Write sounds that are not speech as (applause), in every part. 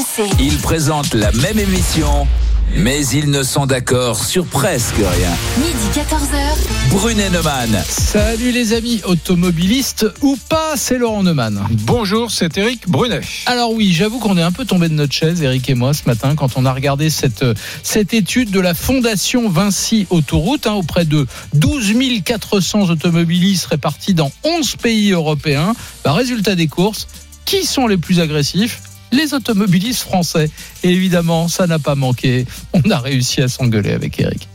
RMC. Ils présentent la même émission, mais ils ne sont d'accord sur presque rien. Midi 14h. Brunet Neumann. Salut les amis automobilistes ou pas, c'est Laurent Neumann. Bonjour, c'est Eric Brunet. Alors oui, j'avoue qu'on est un peu tombé de notre chaise, Eric et moi, ce matin, quand on a regardé cette, cette étude de la Fondation Vinci Autoroute hein, auprès de 12 400 automobilistes répartis dans 11 pays européens. Bah, résultat des courses, qui sont les plus agressifs? Les automobilistes français. Et évidemment, ça n'a pas manqué. On a réussi à s'engueuler avec Eric.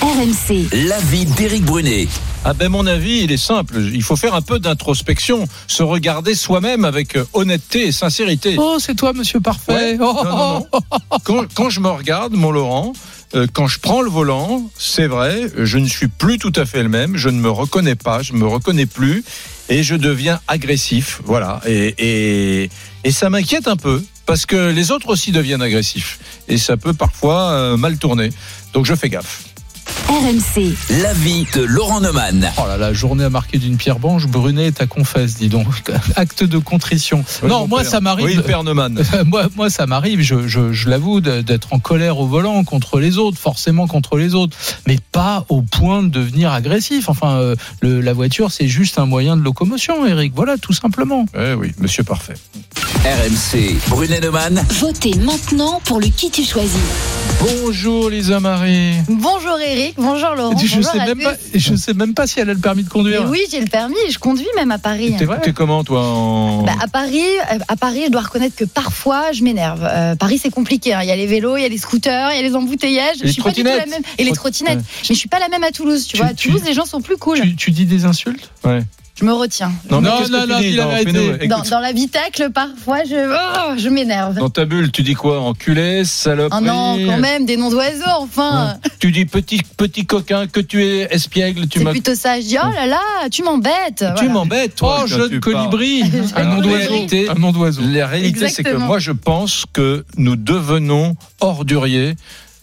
RMC. L'avis d'Éric Brunet. Ah ben mon avis, il est simple. Il faut faire un peu d'introspection, se regarder soi-même avec euh, honnêteté et sincérité. Oh, c'est toi, monsieur parfait. Ouais. Oh, Non, non, non. Quand, quand je me regarde, mon Laurent, euh, quand je prends le volant, c'est vrai, je ne suis plus tout à fait le même. Je ne me reconnais pas, je me reconnais plus, et je deviens agressif. Voilà. Et, et, et ça m'inquiète un peu parce que les autres aussi deviennent agressifs, et ça peut parfois euh, mal tourner. Donc je fais gaffe. RMC. L'avis de Laurent Neumann. Oh là là, journée à marquer d'une pierre blanche. Brunet est à confesse, dis donc. (laughs) Acte de contrition. non, moi, père. ça m'arrive. Oui, Père Neumann. (laughs) moi, moi, ça m'arrive, je, je, je l'avoue, d'être en colère au volant contre les autres, forcément contre les autres, mais pas au point de devenir agressif. Enfin, euh, le- la voiture, c'est juste un moyen de locomotion, Eric. Voilà, tout simplement. Eh oui, monsieur parfait. RMC. Brunet Neumann. Votez maintenant pour le qui tu choisis. Bonjour Lisa Marie. Bonjour Eric, bonjour Laurent. je bonjour sais même pas, je sais même pas si elle a le permis de conduire. Mais oui, j'ai le permis, je conduis même à Paris. T'es t'es comment toi en... Bah, à Paris, euh, à Paris, je dois reconnaître que parfois je m'énerve. Euh, Paris, c'est compliqué. hein. Il y a les vélos, il y a les scooters, il y a les embouteillages. Et les je suis pas du tout la trottinettes. même. Et les Trot- trottinettes. ouais. Mais je suis pas la même à Toulouse. Tu, Tu- vois, à tu- Toulouse, les gens sont plus cool. Tu, tu dis des insultes? Ouais. Je me retiens. Non, mais Non, non, tu non, dis fais-nous, Dans, dans l'habitacle, parfois, je, oh, je m'énerve. Dans ta bulle, tu dis quoi Enculé, saloperie Oh non, quand même, des noms d'oiseaux, enfin. Tu dis petit petit coquin que tu es espiègle, tu C'est m'as plutôt ça. Je dis, oh là là, tu m'embêtes. tu Voilà. m'embêtes toi. Oh, quand jeune tu colibri. (laughs) un nom d'oiseau. Un nom d'oiseau. La réalité c'est que moi je pense que nous devenons orduriers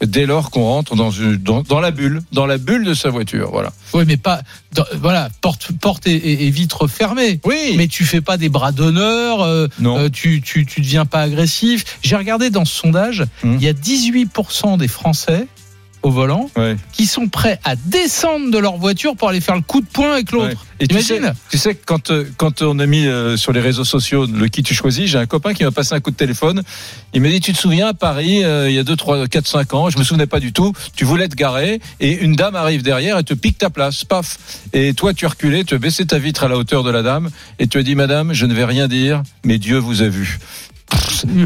dès lors qu'on rentre dans, une, dans, dans la bulle, dans la bulle de sa voiture, voilà. Oui, mais pas. dans- voilà, porte, porte et, et- et vitre fermée. Oui. Mais tu fais pas des bras d'honneur, euh, Non. euh, tu, tu, tu deviens pas agressif. J'ai regardé dans ce sondage, Hum. il y a 18% des Français au volant Ouais. qui sont prêts à descendre de leur voiture pour aller faire le coup de poing avec l'autre. Ouais. Et tu sais, tu sais que quand, euh, quand on a mis euh, sur les réseaux sociaux le qui tu choisis, j'ai un copain qui m'a passé un coup de téléphone. Il m'a dit Tu te souviens à Paris, euh, il y a 2, 3, 4, 5 ans, je me souvenais pas du tout, tu voulais te garer et une dame arrive derrière et te pique ta place, paf. Et toi, tu reculé, tu baissé ta vitre à la hauteur de la dame et tu as dit Madame, je ne vais rien dire, mais Dieu vous a vu.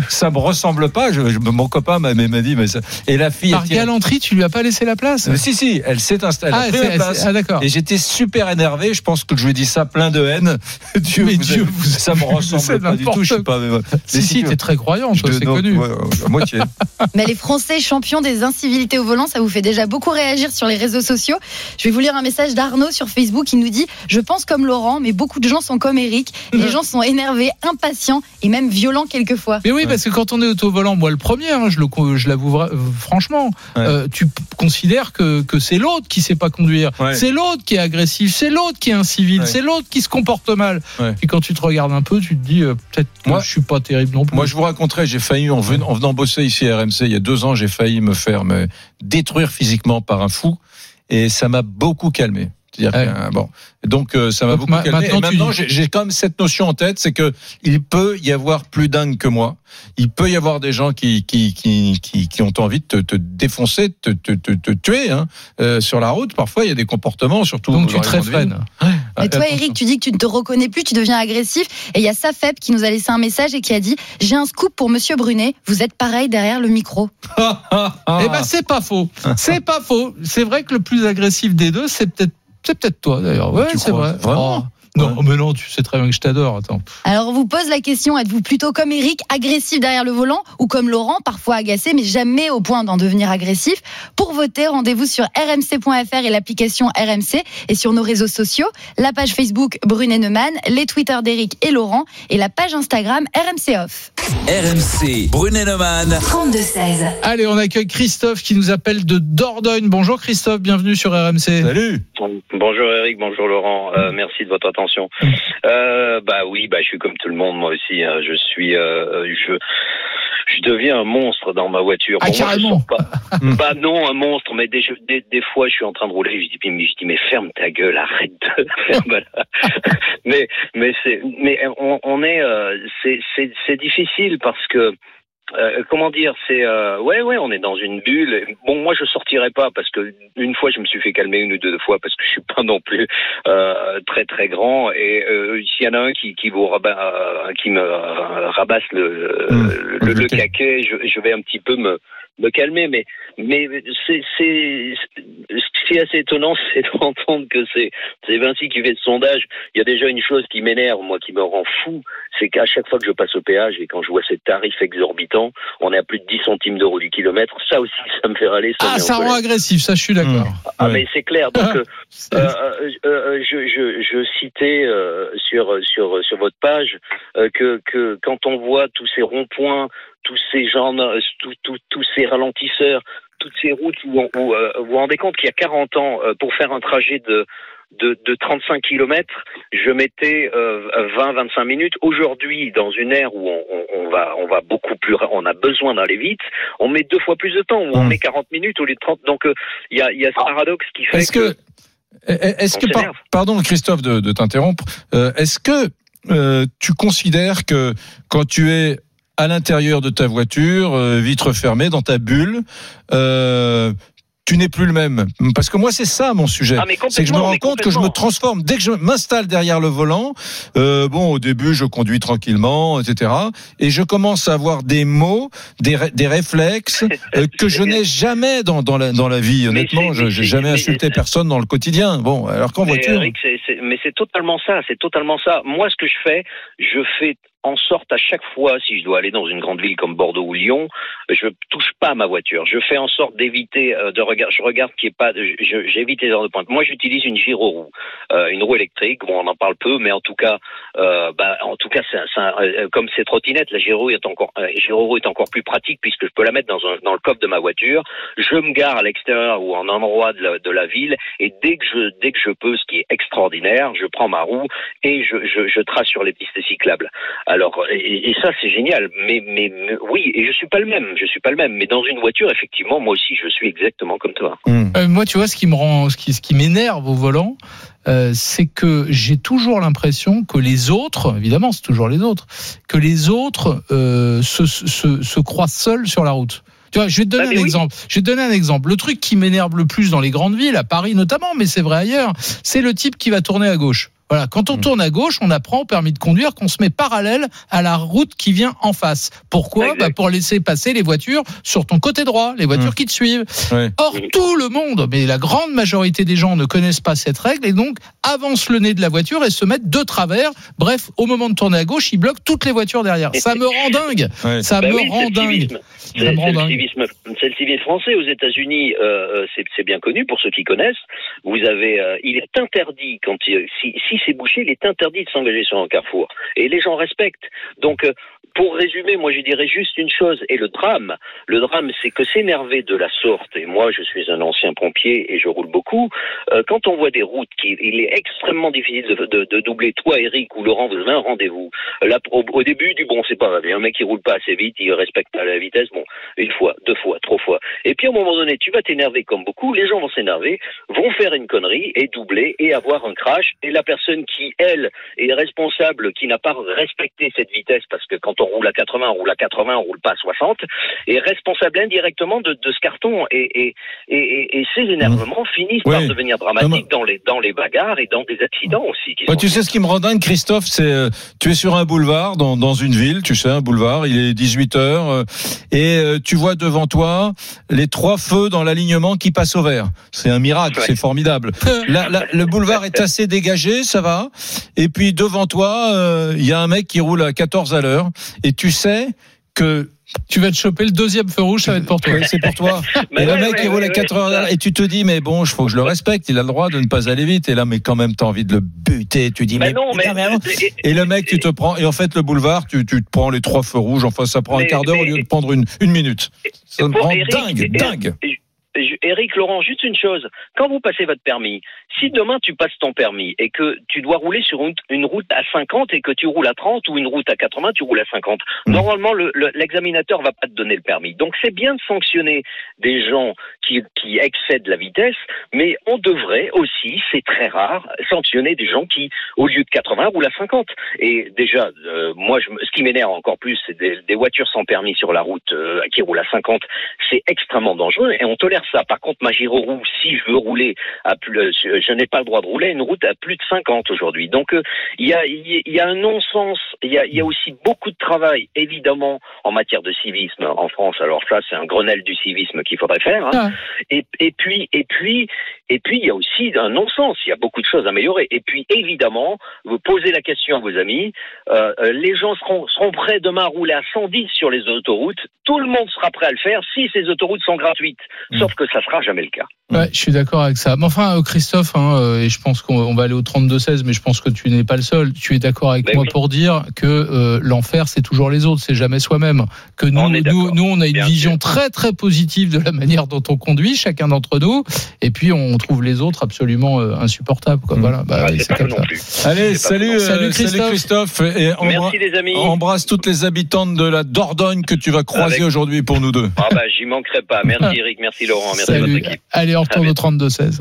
Ça me ressemble pas. Je, je- mon copain m'a m'a dit, mais ça. Et la fille. Par galanterie, tu lui as pas laissé la place. Mais si, si, elle s'est installée. Ah, elle place. ah, d'accord. Et j'étais super énervé. Je pense que je lui ai dit ça plein de haine. (laughs) Dieu, Mais vous Dieu vous ça me ressemble pas du tout. Je suis pas. mais- Si, mais si, tu- t'es très croyant, je toi, c'est connu. ouais, ouais, à moitié. (laughs) Mais les Français champions des incivilités au volant, ça vous fait déjà beaucoup réagir sur les réseaux sociaux. Je vais vous lire un message d'Arnaud sur Facebook qui nous dit Je pense comme Laurent, mais beaucoup de gens sont comme Eric. Les (laughs) gens sont énervés, impatients et même violents quelquefois. Mais oui, parce que quand on est auto-volant, moi le premier, hein, je le, je l'avoue euh, franchement, Ouais. euh, tu considères que, que c'est l'autre qui sait pas conduire, Ouais. c'est l'autre qui est agressif, c'est l'autre qui est incivil, Ouais. c'est l'autre qui se comporte mal. Ouais. Et quand tu te regardes un peu, tu te dis euh, peut-être que Moi- je suis pas terrible non plus. Moi, je vous raconterai, j'ai failli, en venant, en venant bosser ici à RMC, il y a deux ans, j'ai failli me faire me détruire physiquement par un fou. Et ça m'a beaucoup calmé. C'est-à-dire Ouais. que, euh, bon. Donc, euh, ça m'a beaucoup ma- calmé. maintenant, et maintenant, dis- j'ai quand même cette notion en tête, c'est que il peut y avoir plus dingue que moi. Il peut y avoir des gens qui, qui, qui, qui, qui ont envie de te, te défoncer, de te, te, te, te tuer, hein. Euh, sur la route. Parfois, il y a des comportements, surtout. Donc tu te réfrènes. Mais toi. Eric, tu dis que tu ne te reconnais plus, tu deviens agressif. Et il y a Safeb qui nous a laissé un message et qui a dit J'ai un scoop pour Monsieur Brunet, vous êtes pareil derrière le micro. Eh ben c'est pas faux, c'est pas faux. C'est vrai que le plus agressif des deux, c'est peut-être c'est peut-être toi d'ailleurs. Ouais, c'est vrai. Vraiment? Oh. Non, mais non, tu sais très bien que je t'adore. Attends. Alors, on vous pose la question êtes-vous plutôt comme Eric, agressif derrière le volant, ou comme Laurent, parfois agacé, mais jamais au point d'en devenir agressif? Pour voter, rendez-vous sur rmc.fr et l'application RMC, et sur nos réseaux sociaux, la page Facebook Brunet Neumann, les Twitter d'Eric et Laurent, et la page Instagram RMC Off. RMC. Brunet Neumann. 32-16. Allez, on accueille Christophe qui nous appelle de Dordogne. Bonjour Christophe, bienvenue sur RMC. Salut. Bonjour Eric, bonjour Laurent, Euh, merci de votre attention. Euh, bah oui, bah je suis comme tout le monde moi aussi. hein. Je suis, euh, je, je deviens un monstre dans ma voiture. Ah, moi, je carrément. sors pas, pas (laughs) non un monstre, mais des, des, des fois je suis en train de rouler, je dis, mais, je dis mais ferme ta gueule, arrête de (laughs) mais mais c'est mais on, on est euh, c'est c'est difficile parce que euh, comment dire, c'est euh, ouais ouais, on est dans une bulle. Bon, moi je sortirai pas parce que une fois je me suis fait calmer une ou deux fois parce que je suis pas non plus euh, très très grand et euh, s'il y en a un qui qui vous rabat, euh, qui me rabasse le Mmh, le, le, le caquet. je, je vais un petit peu me me calmer, mais mais c'est c'est ce qui est assez étonnant, (laughs) c'est d'entendre que c'est c'est Vinci qui fait ce sondage. Il y a déjà une chose qui m'énerve, moi, qui me rend fou, c'est qu'à chaque fois que je passe au péage et quand je vois ces tarifs exorbitants, on est à plus de 10 centimes d'euros du kilomètre. Ça aussi, (laughs) ça me fait râler. Ça Ah, ça rend agressif, ça, je suis d'accord. Ah, Ouais. mais c'est clair. Donc, (laughs) euh, euh, euh, euh, je, je, je citais euh, sur sur sur votre page euh, que que quand on voit tous ces ronds-points, tous ces gens, tous tous tous ces ralentisseurs, toutes ces routes où, on- où, euh, vous vous rendez compte qu'il y a 40 ans, euh, pour faire un trajet de de, de 35 km, je mettais euh, 20-25 minutes. Aujourd'hui, dans une ère où on, on- on va on va beaucoup plus, on a besoin d'aller vite, on met deux fois plus de temps, où on Mm. met 40 minutes au lieu de 30. Donc euh, il y a il y a ce paradoxe qui fait Est-ce que, est-ce On que par- s'énerve. pardon Christophe de, de t'interrompre, euh, est-ce que euh, tu considères que quand tu es à l'intérieur de ta voiture, euh, vitre fermée, dans ta bulle, euh, tu n'es plus le même Parce que moi, c'est ça mon sujet. Ah, c'est que je me rends compte que je me transforme. Dès que je m'installe derrière le volant, euh, bon, au début, je conduis tranquillement, etc. Et je commence à avoir des mots, des, ré- des réflexes (laughs) euh, que je n'ai jamais dans, dans, la, dans la vie. Honnêtement, je c'est- jamais mais- insulté personne dans le quotidien. Bon, alors qu'en voiture. Eric, mais c'est totalement ça, c'est totalement ça. Moi, ce que je fais, je fais en sorte à chaque fois, si je dois aller dans une grande ville comme Bordeaux ou Lyon, je touche pas à ma voiture. Je fais en sorte d'éviter euh, de regarder. Je regarde qu'il n'y pas. J'évite les heures de pointe. Moi, j'utilise une gyroroue, euh, une roue électrique. Bon, on en parle peu, mais en tout cas, euh, bah, en tout cas, c'est un- euh, comme ces trottinettes, la gyroroue est encore, euh, gyroroue est encore plus pratique puisque je peux la mettre dans, un, dans le coffre de ma voiture. Je me gare à l'extérieur ou en endroit de la, de la ville et dès que je dès que je peux, ce qui est extraordinaire, je prends ma roue et je, je, je trace sur les pistes cyclables. Alors et, et ça c'est génial, mais, mais mais oui et je suis pas le même, je suis pas le même, mais dans une voiture effectivement moi aussi je suis exactement comme toi. Hmm. Euh, moi, tu vois, ce qui me rend, ce qui, ce qui m'énerve au volant, euh, c'est que j'ai toujours l'impression que les autres, évidemment, c'est toujours les autres, que les autres euh, se, se, se croient seuls sur la route. Tu vois, je vais te donner Ah, un oui. exemple. Je vais te donner un exemple. Le truc qui m'énerve le plus dans les grandes villes, à Paris notamment, mais c'est vrai ailleurs, c'est le type qui va tourner à gauche. Voilà, quand on Mm. tourne à gauche, on apprend au permis de conduire qu'on se met parallèle à la route qui vient en face. Pourquoi bah Pour laisser passer les voitures sur ton côté droit, les voitures Mm. qui te suivent. Or, tout le monde, mais la grande majorité des gens ne connaissent pas cette règle et donc avancent le nez de la voiture et se mettent de travers. Bref, au moment de tourner à gauche, ils bloquent toutes les voitures derrière. Ça me rend dingue. Ça Bah me oui, rend dingue. Ça C'est me rend c'est le dingue. civisme, c'est le civisme français aux États-Unis. Euh, c'est c'est bien connu pour ceux qui connaissent. Vous avez, euh, il est interdit quand il- si, si c'est bouché, il est interdit de s'engager sur un carrefour. Et les gens respectent. Donc, euh, pour résumer, moi je dirais juste une chose. Et le drame, le drame, c'est que s'énerver de la sorte. Et moi, je suis un ancien pompier et je roule beaucoup. euh, quand on voit des routes qui, il est extrêmement difficile de, doubler. Toi, Eric ou Laurent, vous avez un rendez-vous. Au début, du bon, c'est pas grave. Il y a un mec qui roule pas assez vite, il respecte pas la vitesse. Bon, une fois, deux fois, trois fois. Et puis à un moment donné, tu vas t'énerver comme beaucoup, les gens vont s'énerver, vont faire une connerie et doubler et avoir un crash. Et la personne qui, elle, est responsable, qui n'a pas respecté cette vitesse, parce que quand on roule à 80, on roule à 80, on roule pas à 60, est responsable indirectement de, de ce carton. Et, et, et, et- et ces énervements finissent par devenir dramatiques dans les, dans les bagarres et dans des accidents aussi. Qui Ouais, sont- tu sais ce qui me rend dingue, Christophe, c'est euh, tu es sur un boulevard dans, dans une ville, tu sais un boulevard, il est 18 heures euh, et euh, tu vois devant toi les trois feux dans l'alignement qui passent au vert. C'est un miracle, Ouais. c'est formidable. (laughs) Le boulevard est assez dégagé, ça va. Et puis devant toi, euh, il y a un mec qui roule à 14 à l'heure et tu sais que Tu vas te choper le deuxième feu rouge, ça va être pour toi. c'est pour toi. (laughs) Et le mec il roule à ouais, 4 ouais, heures à l'heure et tu te dis mais bon, il faut que je le respecte, il a le droit de ne pas aller vite et là mais quand même t'as envie de le buter, tu dis Mais mais, non, et- le mec, tu te prends, et en fait, le boulevard, tu, tu te prends les trois feux rouges, enfin, ça prend un quart d'heure au lieu de prendre une, minute. Ça me rend dingue, dingue. Eric Laurent, juste une chose. Quand vous passez votre permis, si demain tu passes ton permis et que tu dois rouler sur une, une route à 50 et que tu roules à 30 ou une route à 80, tu roules à 50. Normalement, le- le- l'examinateur va pas te donner le permis. Donc c'est bien de sanctionner des gens qui, qui excèdent la vitesse, mais on devrait aussi, c'est très rare, sanctionner des gens qui, au lieu de 80, roulent à 50. Et déjà, euh, moi, je, ce qui m'énerve encore plus, c'est des, des voitures sans permis sur la route euh, qui roulent à 50. C'est extrêmement dangereux et on tolère ça. Par contre, ma gyroroue, si je veux rouler à plus, je, je n'ai pas le droit de rouler une route à plus de 50 aujourd'hui. Donc, euh, il y a, il y un non-sens. Il y a, il y a aussi beaucoup de travail, évidemment, en matière de civisme en France. Alors ça, c'est un Grenelle du civisme qu'il faudrait faire. hein. Et, et puis, et puis, et puis, il y a aussi un non-sens. Il y a beaucoup de choses à améliorer. Et puis, évidemment, vous posez la question à vos amis. euh, euh, les gens seront, seront prêts demain à rouler à 110 sur les autoroutes. Tout le monde sera prêt à le faire si ces autoroutes sont gratuites. Sauf que ça sera jamais le cas. Ouais, je suis d'accord avec ça. Mais enfin, euh, Christophe, hein, euh, et je pense qu'on on va aller au 32-16, mais je pense que tu n'es pas le seul. Tu es d'accord avec moi oui. pour dire que euh, l'enfer, c'est toujours les autres, c'est jamais soi-même. Que nous, On nous, nous, on a une Bien vision sûr. très très positive de la manière dont on conduit, chacun d'entre nous, et puis on trouve les autres absolument euh, insupportables. Quoi. Mm. Voilà, bah, Ah, c'est comme ça. plus. Allez, salut, euh, Salut, salut Christophe. Et Merci les amis. embrasse toutes les habitantes de la Dordogne que tu vas croiser Avec- aujourd'hui pour nous deux. Ah bah j'y manquerai pas. Merci (laughs) Eric, merci Laurent, merci votre. Allez, on retourne au 32-16.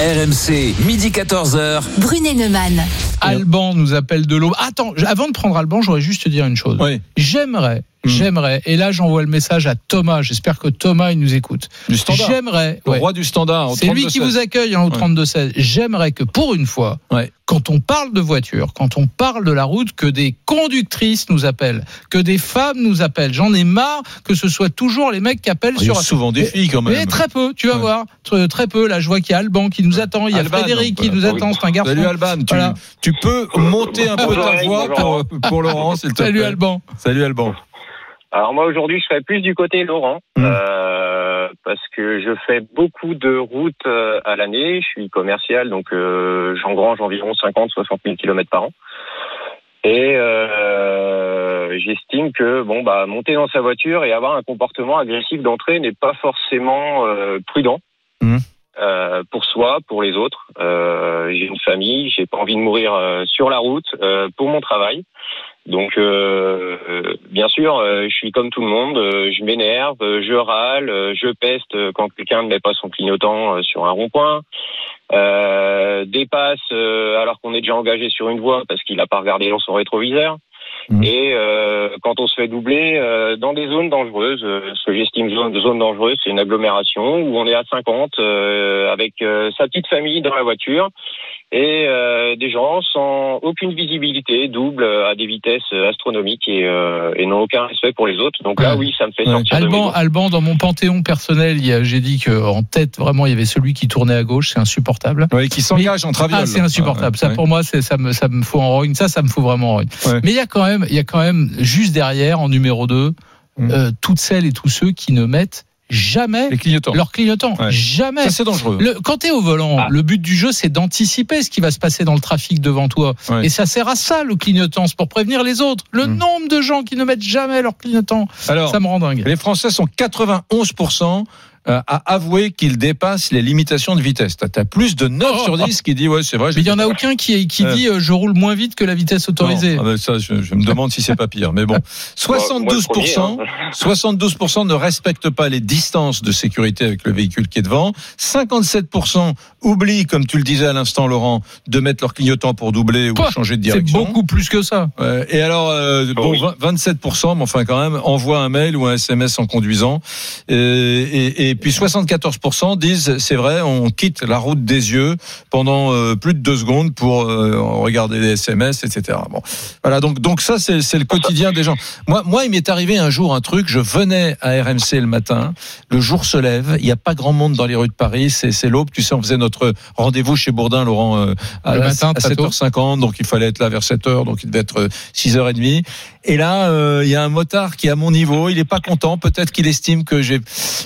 RMC, midi 14h. Brunet Neumann. Alban nous appelle de l'eau. Attends, avant de prendre Alban, j'aurais juste te dire une chose. Oui, J'aimerais, Hmm. j'aimerais, et là j'envoie le message à Thomas, j'espère que Thomas il nous écoute. du standard. J'aimerais, Le ouais. roi du standard. c'est lui qui 32-16. vous accueille hein, au Ouais. 32-16. J'aimerais que pour une fois, Ouais. quand on parle de voiture, quand on parle de la route, que des conductrices nous appellent, que des femmes nous appellent. J'en ai marre que ce soit toujours les mecs qui appellent Il y a sur. souvent des filles quand Mais même. très peu, tu vas Ouais. voir. Très, très peu. Là, je vois qu'il y a Alban qui nous attend, il y a Alban, Frédéric qui voilà. nous attend, c'est un garçon. Salut Alban, tu, Voilà. tu peux monter un peu ta voix pour, pour Laurent, s'il te Salut plaît. Alban. Salut Alban. Alors moi aujourd'hui je serais plus du côté Laurent Mm. euh, parce que je fais beaucoup de routes euh, à l'année. Je suis commercial donc euh, j'engrange environ 50-60 000 kilomètres par an. Et euh, j'estime que bon bah monter dans sa voiture et avoir un comportement agressif d'entrée n'est pas forcément euh, prudent. Mhm. Euh, pour soi, pour les autres. Euh, j'ai une famille, j'ai pas envie de mourir euh, sur la route euh, pour mon travail. Donc, euh, euh, bien sûr, euh, je suis comme tout le monde, je m'énerve, je râle, je peste quand quelqu'un ne met pas son clignotant sur un rond-point, dépasse alors qu'on est déjà engagé sur une voie parce qu'il n'a pas regardé dans son rétroviseur. Mhm. Et euh, quand on se fait doubler euh, dans des zones dangereuses, euh, ce que j'estime zone, zone dangereuse, c'est une agglomération où on est à 50 euh, avec euh, sa petite famille dans la voiture et euh, des gens sans aucune visibilité, double à des vitesses astronomiques et, euh, et n'ont aucun respect pour les autres. Donc là, oui, ça me fait Ouais. sortir Alban. Alban, dans mon panthéon personnel, il y a- j'ai dit que en tête, vraiment, il y avait celui qui tournait à gauche, c'est insupportable. Oui, qui s'engage en traviole. Ah, c'est insupportable. Ça, Ouais. pour moi, ça me, ça me fout en rogne. Ça, ça me fout vraiment en rogne. Ouais. Mais il y a quand même, il y a quand même, juste derrière, en numéro 2, Mm. euh, toutes celles et tous ceux qui ne mettent jamais Les clignotants. leur clignotant. Ouais. Jamais. Ça, c'est dangereux. Le, quand tu es au volant, Ah. le but du jeu, c'est d'anticiper ce qui va se passer dans le trafic devant toi. Ouais. Et ça sert à ça, le clignotant. C'est pour prévenir les autres. Le Mm. nombre de gens qui ne mettent jamais leur clignotant, Alors, ça me rend dingue. les Français sont 91% euh, à avouer qu'ils dépassent les limitations de vitesse. T'as as plus de 9 Oh. sur 10 qui dit ouais c'est vrai. Mais il y en a aucun qui, qui Euh. dit euh, je roule moins vite que la vitesse autorisée. Non, ah ben ça, je, je me demande si c'est pas pire. Mais bon, (laughs) Moi, moi, le 72%, premier, hein. 72% ne respectent pas les distances de sécurité avec le véhicule qui est devant. 57% oublient, comme tu le disais à l'instant, Laurent, de mettre leur clignotant pour doubler ou Quoi changer de C'est direction. beaucoup plus que ça. Et alors, euh, bon, oui. 20 27%, mais enfin quand même, envoie un mail ou un SMS en conduisant. Et, et, et puis 74% disent, c'est vrai, on quitte la route des yeux pendant euh, plus de deux secondes pour euh, regarder les SMS, etc. Bon, voilà. Donc, donc ça, c'est c'est le quotidien des gens. Moi, moi, il m'est arrivé un jour un truc. Je venais à RMC le matin. Le jour se lève. Il n'y a pas grand monde dans les rues de Paris. C'est c'est l'aube. Tu sais, on faisait notre rendez-vous chez Bourdin, Laurent, euh, à, Le matin, à très tôt. 7h50. Donc, il fallait être là vers 7h. Donc, il devait être euh, 6h30. Et là, euh, il y a un motard qui est à mon niveau. Il est pas content. Peut-être qu'il estime que j'ai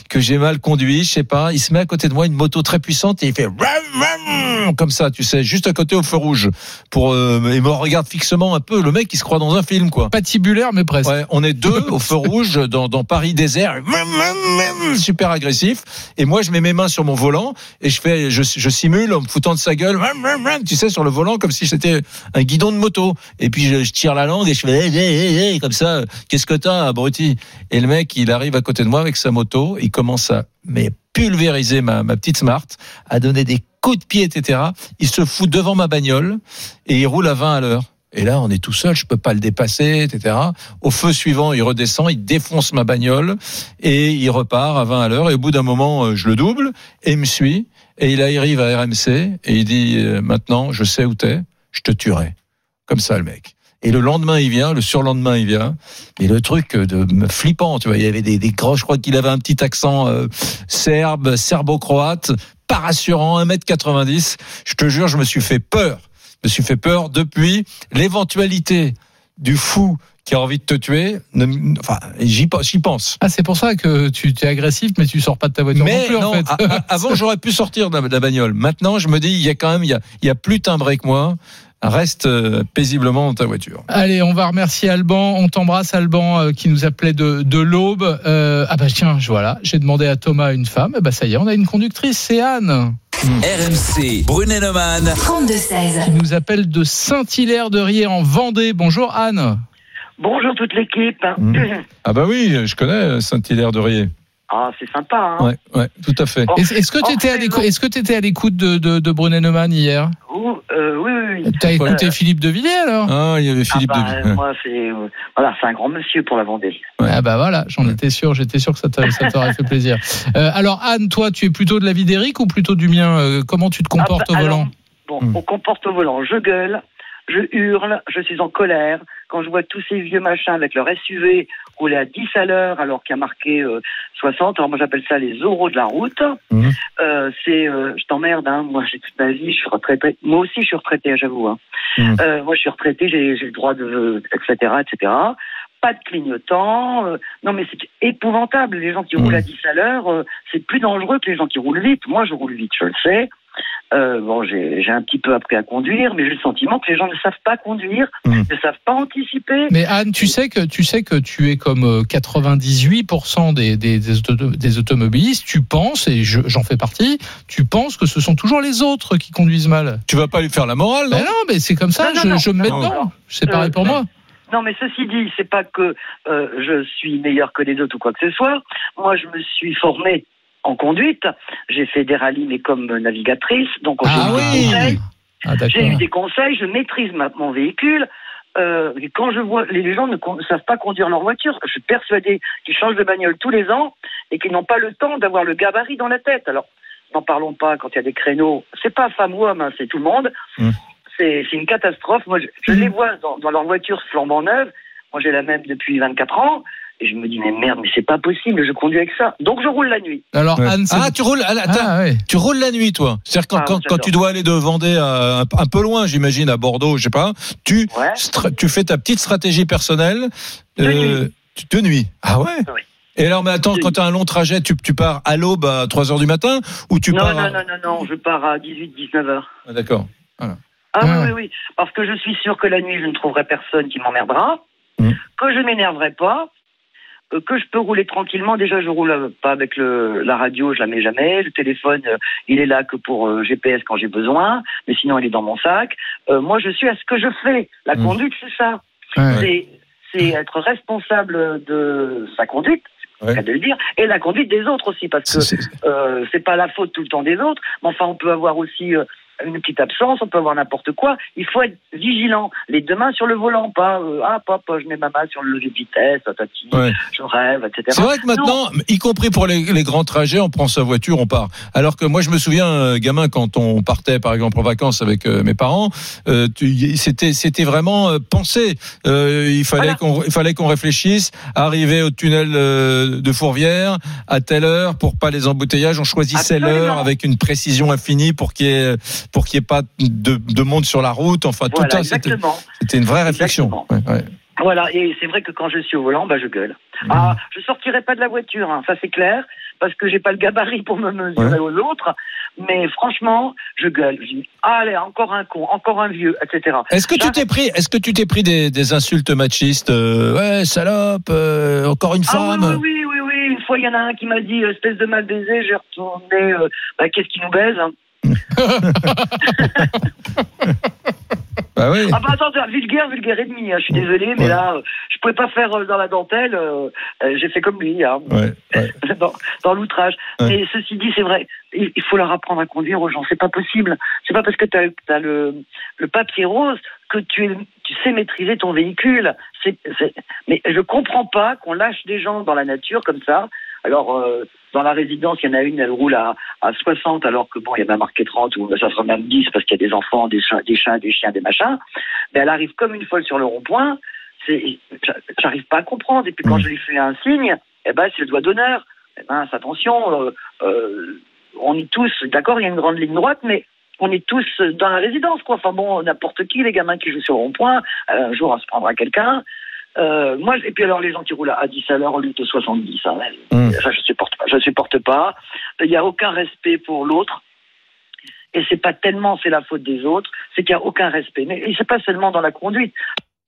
que j'ai mal conduit. Je sais pas. Il se met à côté de moi une moto très puissante et il fait Ram, ram comme ça, tu sais, juste à côté au feu rouge. Pour euh, il me regarde fixement un peu. Le mec, il se croit dans un film, quoi. Patibulaire, mais presque. Ouais, on est deux au feu rouge dans, dans Paris désert, super agressif. Et moi, je mets mes mains sur mon volant et je fais, je, je simule en me foutant de sa gueule, tu sais, sur le volant comme si c'était un guidon de moto. Et puis je, je tire la langue et je fais comme ça. Qu'est-ce que t'as, abruti? Et le mec, il arrive à côté de moi avec sa moto, il commence à mais pulvériser ma, ma petite Smart, à donner des coups de pied, etc. Il se fout devant ma bagnole et il roule à 20 à l'heure. Et là, on est tout seul, je peux pas le dépasser, etc. Au feu suivant, il redescend, il défonce ma bagnole et il repart à 20 à l'heure. Et au bout d'un moment, euh, je le double et il me suit. Et il arrive à RMC et il dit euh, maintenant, je sais où t'es, je te tuerai. Comme ça, le mec. Et le lendemain, il vient, le surlendemain, il vient. Et le truc de flippant, tu vois, il y avait des, des gros, je crois qu'il avait un petit accent euh, serbe, serbo-croate, pas rassurant, 1m90. Je te jure, je me suis fait peur. Je me suis fait peur depuis l'éventualité du fou qui a envie de te tuer. ne- enfin, j'y pense. Ah, c'est pour ça que tu es agressif, mais tu sors pas de ta voiture Mais non plus, non, en fait. a- a- avant j'aurais pu sortir de la, de la bagnole. Maintenant, je me dis, il y a quand même, il y a, il y a plus timbré que moi. Reste euh, paisiblement dans ta voiture. Allez, on va remercier Alban. On t'embrasse, Alban, euh, qui nous appelait de, de l'Aube. Euh, ah bah tiens, voilà, j'ai demandé à Thomas une femme. Bah ça y est, on a une conductrice, c'est Anne, RMC, Brunet-Neumann. 32-16. qui nous appelle de Saint-Hilaire-de-Riez en Vendée. Bonjour Anne. Bonjour toute l'équipe. Mmh. Ah bah oui, je connais Saint-Hilaire de Riez. Ah, c'est sympa. Hein Ouais, ouais, tout à fait. Oh. Est-ce que tu étais à l'écoute, est-ce que t'étais à l'écoute de, de, de Brunet-Neumann hier? Euh, oui, oui, oui. T'as écouté Euh, Philippe de Villiers alors? Ah, il y avait Philippe ah bah, de Moi, c'est euh, voilà, c'est un grand monsieur pour la Vendée. ouais. Ah bah voilà, j'en étais sûr, j'étais sûr que ça t'a- ça t'aurait fait plaisir. Euh, alors Anne, toi, tu es plutôt de l'avis d'Éric ou plutôt du mien? Euh, Comment tu te comportes Ah bah, au volant? alors, Bon, Hmm. on comporte au volant. Je gueule, je hurle, je suis en colère. Quand je vois tous ces vieux machins avec leur SUV rouler à 10 à l'heure alors qu'il y a marqué euh, 60, alors moi j'appelle ça les oraux de la route. Mhm. Euh, c'est, euh, je t'emmerde, hein. moi j'ai toute ma vie, je suis retraité. Moi aussi je suis retraité, j'avoue. Hein. Mhm. Euh, moi je suis retraité, j'ai, j'ai le droit de, etc., etc. Pas de clignotant. euh, non mais c'est épouvantable. Les gens qui Mhm. roulent à 10 à l'heure, euh, c'est plus dangereux que les gens qui roulent vite. Moi je roule vite, je le sais. Euh, bon, j'ai j'ai un petit peu appris à conduire, mais j'ai le sentiment que les gens ne savent pas conduire, Mhm. ne savent pas anticiper. Mais Anne, tu sais que tu sais que tu es comme euh, 98% des, des, des, auto- des automobilistes. Tu penses, et je- j'en fais partie, tu penses que ce sont toujours les autres qui conduisent mal. Tu vas pas lui faire la morale, non? Mais non, mais c'est comme ça. Non, je, non. je me mets Non, dedans. non. C'est pareil Euh, pour moi. Non, mais ceci dit, c'est pas que euh, je suis meilleur que les autres ou quoi que ce soit. Moi, je me suis formée en conduite. J'ai fait des rallyes, mais comme navigatrice. Donc, j'ai Ah eu des oui. conseils. Ah J'ai eu des conseils. Je maîtrise ma- mon véhicule. Euh, quand je vois les gens ne savent pas conduire leur voiture, je suis persuadé qu'ils changent de bagnole tous les ans et qu'ils n'ont pas le temps d'avoir le gabarit dans la tête. Alors, n'en parlons pas quand il y a des créneaux. C'est pas femme ou homme, hein, c'est tout le monde. Mm. C'est c'est une catastrophe. Moi, je, je les vois dans, dans leur voiture flambant neuve. Moi, j'ai la même depuis 24 ans. Et je me dis, mais merde, mais c'est pas possible, je conduis avec ça. Donc, je roule la nuit. Alors Ouais. Anne, Ah, tu roules. ah, attends, Ah, ouais. Tu roules la nuit, toi. C'est-à-dire quand, Ah, quand, tu dois aller de Vendée à, un, un peu loin, j'imagine, à Bordeaux, je sais pas, tu, Ouais. tu fais ta petite stratégie personnelle De tu- de nuit. Ah ouais Oui. Et alors, mais attends, quand tu as un long trajet, tu, tu pars à l'aube à 3 heures du matin ou tu non, pars non, à- non, non, non, je pars à 18, 19 heures. Ah, D'accord. Ah Ah. oui, oui. Parce que je suis sûr que la nuit, je ne trouverai personne qui m'emmerdera, Mm. que je m'énerverai pas, euh, que je peux rouler tranquillement. Déjà, je roule euh, pas avec le, la radio, je la mets jamais. Le téléphone, euh, il est là que pour euh, GPS quand j'ai besoin, mais sinon, il est dans mon sac. Euh, moi, je suis à ce que je fais. La Mm. conduite, c'est ça. C'est être responsable de sa conduite. c'est Ouais. de le dire, et la conduite des autres aussi, parce que C'est- euh, pas la faute tout le temps des autres, mais enfin on peut avoir aussi euh, une petite absence, on peut avoir n'importe quoi. Il faut être vigilant, les deux mains sur le volant, pas euh, ah papa je mets ma main sur le levier de vitesse, tatati, Ouais. je rêve, etc. C'est vrai que maintenant, y compris pour les, les grands trajets, on prend sa voiture, on part. Alors que moi, je me souviens, euh, gamin, quand on partait, par exemple, en vacances avec euh, mes parents, euh, c'était c'était vraiment euh, pensé. Euh, il fallait Voilà. qu'on il fallait qu'on réfléchisse, arriver au tunnel euh, de Fourvière à telle heure pour pas les embouteillages. On choisissait l'heure avec une précision infinie pour qu'il y ait pour qu'il y ait pas de, de monde sur la route. Enfin, Voilà, tout ça, c'était une vraie réflexion. Ouais, ouais. Voilà, et c'est vrai que quand je suis au volant, bah, je gueule. Ah, je sortirai pas de la voiture, hein, ça c'est clair, parce que j'ai pas le gabarit pour me mesurer aux autres. Mais franchement, je gueule. Je dis, allez, encore un con, encore un vieux, etc. Est-ce que tu t'es pris, est-ce que tu t'es pris des, des insultes machistes euh, Ouais, salope, euh, encore une Ah oui, femme. oui, oui, oui, oui. Une fois, il y en a un qui m'a dit, euh, espèce de mal baisé, j'ai retourné, euh, bah, qu'est-ce qui nous baise hein (laughs) Bah oui. Ah bah attends, vulgaire, vulgaire et demi, hein, je suis désolé, mais là, euh, je pouvais pas faire euh, dans la dentelle, euh, j'ai fait comme lui, hein, Ouais, ouais. (laughs) dans, dans l'outrage. Mais ceci dit, c'est vrai, il, il faut leur apprendre à conduire aux gens, c'est pas possible. C'est pas parce que tu as, le, le papier rose que tu, es- tu sais maîtriser ton véhicule. Mais je comprends pas qu'on lâche des gens dans la nature comme ça. Alors, euh, dans la résidence, il y en a une, elle roule à, à 60, alors que bon, il y en a marqué 30, ou ça sera même 10, parce qu'il y a des enfants, des chats, des chats, des chiens, des machins. Mais elle arrive comme une folle sur le rond-point. J'arrive pas à comprendre. Et puis quand Mm. je lui fais un signe, eh ben, c'est le doigt d'honneur. Eh ben, attention, euh, euh, on est tous, d'accord, il y a une grande ligne droite, mais on est tous dans la résidence, quoi. Enfin bon, n'importe qui, les gamins qui jouent sur le rond-point, euh, un jour, on se prendra quelqu'un. Euh, moi, et puis alors les gens qui roulent à 10 à l'heure au lieu de 70, hein, Mm. ça je supporte pas. Je supporte pas. Il n'y a aucun respect pour l'autre. Et c'est pas tellement c'est la faute des autres, c'est qu'il n'y a aucun respect. Mais et c'est pas seulement dans la conduite.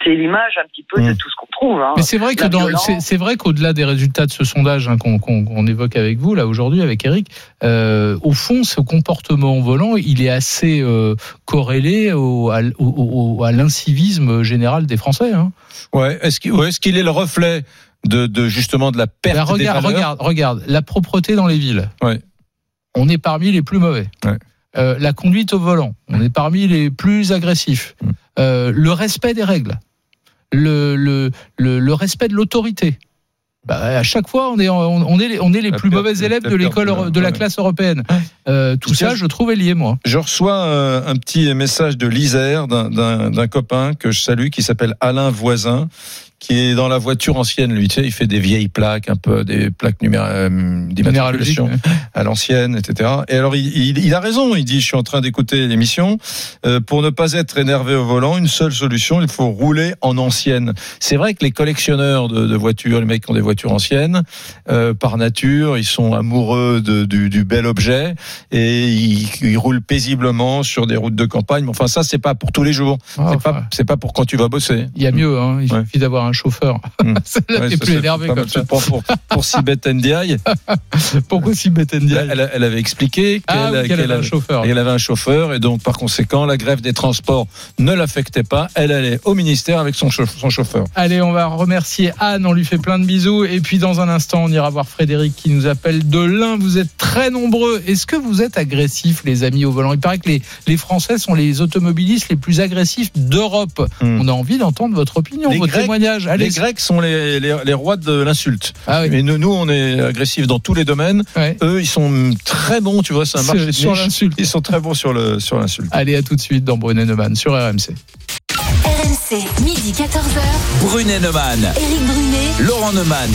C'est l'image un petit peu de Mm. tout ce qu'on trouve. Hein. Mais c'est vrai que La dans, violence. c'est, c'est vrai qu'au-delà des résultats de ce sondage hein, qu'on, qu'on- qu'on évoque avec vous là aujourd'hui avec Eric, euh, au fond, ce comportement au volant, il est assez euh, corrélé au, à, au- au- à l'incivisme général des Français. Hein. Ouais. Est-ce qu'il ouais, est-ce qu'il est le reflet de, de justement de la perte Bah, des regarde, valeurs regarde, regarde, la propreté dans les villes. Ouais. On est parmi les plus mauvais. Ouais. Euh, la conduite au volant, on est parmi les plus agressifs. Mm. Euh, le respect des règles, le, le, le, le respect de l'autorité. Bah, à chaque fois, on est, on, est, les- on est les La plus perte- mauvais élèves de l'école, de- la ouais. classe européenne. Euh, tout ça, je trouvais lié, moi. Je reçois euh, un petit message de l'Isère d'un copain que je salue qui s'appelle Alain Voisin qui est dans la voiture ancienne lui tu sais il fait des vieilles plaques un peu des plaques euh, d'immatriculation à l'ancienne etc et alors il, il- il a raison il dit je suis en train d'écouter l'émission Euh, pour ne pas être énervé au volant une seule solution il faut rouler en ancienne c'est vrai que les collectionneurs de, de voitures les mecs qui ont des voitures anciennes euh, par nature ils sont amoureux de- du, du bel objet et ils, ils roulent paisiblement sur des routes de campagne. Mais enfin, ça, c'est pas pour tous les jours. Ah, c'est enfin, pas, pour quand tu vas bosser. Il y a mieux, hein. il Ouais. suffit d'avoir un chauffeur. (laughs) Mm. C'est là Ouais, plus c'est énervé pas comme ça. Pour, pour Sibeth Ndiaye. (laughs) Pourquoi si bête Elle, elle- avait expliqué qu'elle Ah, oui, qu'elle avait un chauffeur. elle avait un chauffeur et donc par conséquent la grève des transports ne l'affectait pas. Elle allait au ministère avec son, chauf- son chauffeur. Allez, on va remercier Anne, on lui fait plein de bisous. Et puis dans un instant, on ira voir Frédéric qui nous appelle de l'Ain. Vous êtes très nombreux. Est-ce que vous êtes agressifs, les amis, au volant? Il paraît que les, les Français sont les automobilistes les plus agressifs d'Europe. Hmm. On a envie d'entendre votre opinion, Les votre Grecs- Allez. Les Grecs sont les, les, les rois de l'insulte. Ah oui. Mais nous, nous, on est agressifs dans tous les domaines. Ouais. Eux, ils sont très bons, tu vois, c'est un Sur- marché de sur l'insulte. Ils sont très bons sur le sur l'insulte. Allez, à tout de suite dans Brunet Neumann sur RMC. RMC, midi 14h. Brunet Neumann, Éric Brunet. Laurent Neumann.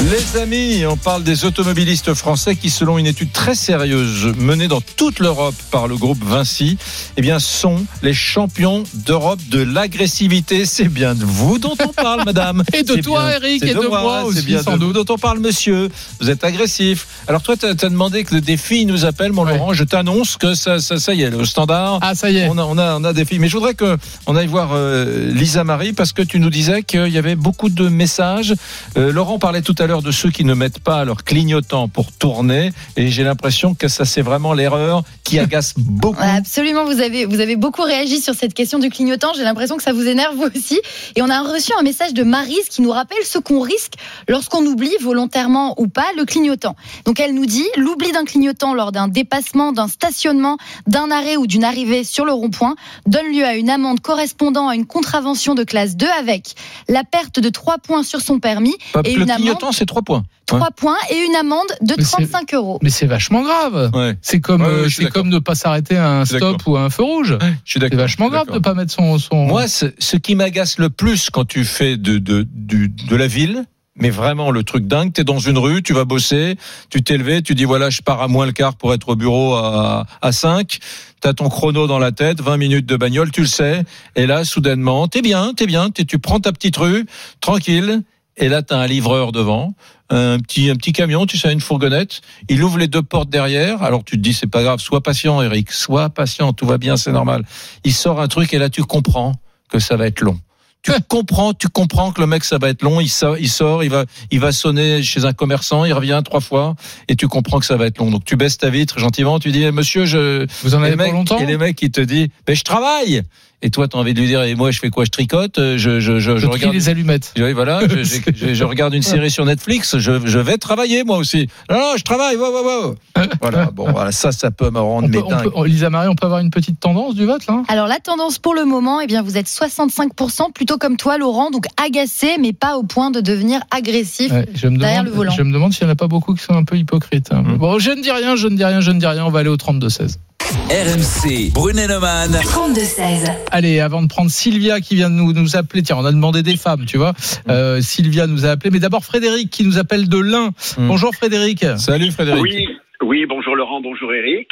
Les amis, on parle des automobilistes français qui, selon une étude très sérieuse menée dans toute l'Europe par le groupe Vinci, eh bien, sont les champions d'Europe de l'agressivité. C'est bien de vous dont on parle, madame. (laughs) Et de C'est toi, bien- Eric, c'est et de moi c'est aussi, bien sans de vous dont on parle, monsieur. Vous êtes agressif. Alors toi, tu as, demandé que des filles nous appellent, mon Ouais. Laurent. Je t'annonce que ça, ça, ça y est, le standard. Ah, ça y est. On a, on, a, on a des filles. Mais je voudrais que on aille voir euh, Lisa Marie parce que tu nous disais qu'il y avait beaucoup de messages. Euh, Laurent parlait tout à l'heure de ceux qui ne mettent pas leur clignotant pour tourner. Et j'ai l'impression que ça, c'est vraiment l'erreur qui (laughs) agace beaucoup. Absolument, vous avez, vous avez beaucoup réagi sur cette question du clignotant. J'ai l'impression que ça vous énerve vous aussi. Et on a reçu un message de Marise qui nous rappelle ce qu'on risque lorsqu'on oublie volontairement ou pas le clignotant. Donc elle nous dit l'oubli d'un clignotant lors d'un dépassement, d'un stationnement, d'un arrêt ou d'une arrivée sur le rond-point donne lieu à une amende correspondant à une contravention de classe 2 avec la perte de 3 points sur son permis et le une amende, clignotant, c'est trois points. 3 points et une amende de Mais c'est- 35 euros. Mais c'est vachement grave. Ouais. C'est comme, Ouais, ouais, euh, c'est comme ne pas s'arrêter à un stop ou à un feu rouge. Je suis C'est vachement grave de d'accord. pas mettre son. son... Moi, ce qui m'agace le plus quand tu fais de, de, du- de la ville, mais vraiment le truc dingue. T'es dans une rue, tu vas bosser, tu t'es levé, tu dis voilà, je pars à moins le quart pour être au bureau à, à 5. T'as ton chrono dans la tête, 20 minutes de bagnole, tu le sais. Et là, soudainement, t'es bien, t'es bien, t'es- tu prends ta petite rue, tranquille. Et là, t'as un livreur devant, un petit, un petit camion, tu sais, une fourgonnette. Il ouvre les deux portes derrière. Alors tu te dis, c'est pas grave, sois patient, Eric, sois patient, tout va bien, c'est normal. Il sort un truc et là, tu comprends que ça va être long. Tu comprends, tu comprends que le mec ça va être long. Il sort, il sort, il va, il va sonner chez un commerçant, il revient trois fois et tu comprends que ça va être long. Donc tu baisses ta vitre gentiment, tu dis Monsieur, je. Vous en avez mecs- longtemps Et les mecs qui te disent mais je travaille. Et toi t'as envie de lui dire et moi je fais quoi? Je tricote, euh, je, je, je, Je regarde. les allumettes. Oui, voilà, je, je- (laughs) je- je regarde une série sur Netflix, je, je vais travailler moi aussi. Non, non, je travaille, wow, wow, wow. (laughs) Voilà, bon, voilà, ça, ça peut me rendre On peut, dingue. Lisa Marie, on peut avoir une petite tendance du vote là? Alors la tendance pour le moment, eh bien vous êtes 65% plutôt comme toi Laurent, donc agacé mais pas au point de devenir agressif. Ouais, je, me Derrière demande, le volant. je me demande s'il n'y en a pas beaucoup qui sont un peu hypocrites. hein. Mm. Bon, je ne dis rien, je ne dis rien, je ne dis rien. On va aller au 32-16. RMC, Brunet-Neumann. 32-16. Allez, avant de prendre Sylvia qui vient de nous, nous appeler, tiens, on a demandé des femmes, tu vois. Euh, Sylvia nous a appelé, mais d'abord Frédéric qui nous appelle de l'Ain. Mm. Bonjour Frédéric. Salut Frédéric. Oui, oui, bonjour Laurent, bonjour Eric.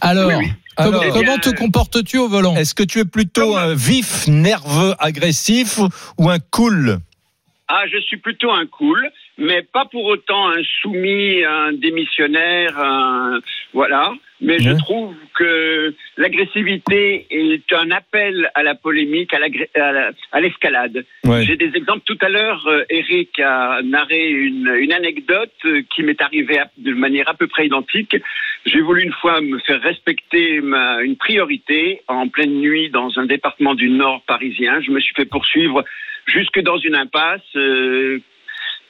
Alors, Oui, oui. com- Alors, comment Eh bien, te comportes-tu au volant? Est-ce que tu es plutôt un vif, nerveux, agressif ou un cool? Ah, je suis plutôt un cool, mais pas pour autant un soumis, un démissionnaire, un... voilà. Mais je trouve que l'agressivité est un appel à la polémique, à l'escalade. Ouais. J'ai des exemples. Tout à l'heure, euh, Eric a narré une, une anecdote euh, qui m'est arrivée de manière à peu près identique. J'ai voulu une fois me faire respecter ma, une priorité en pleine nuit dans un département du Nord parisien. Je me suis fait poursuivre jusque dans une impasse. euh,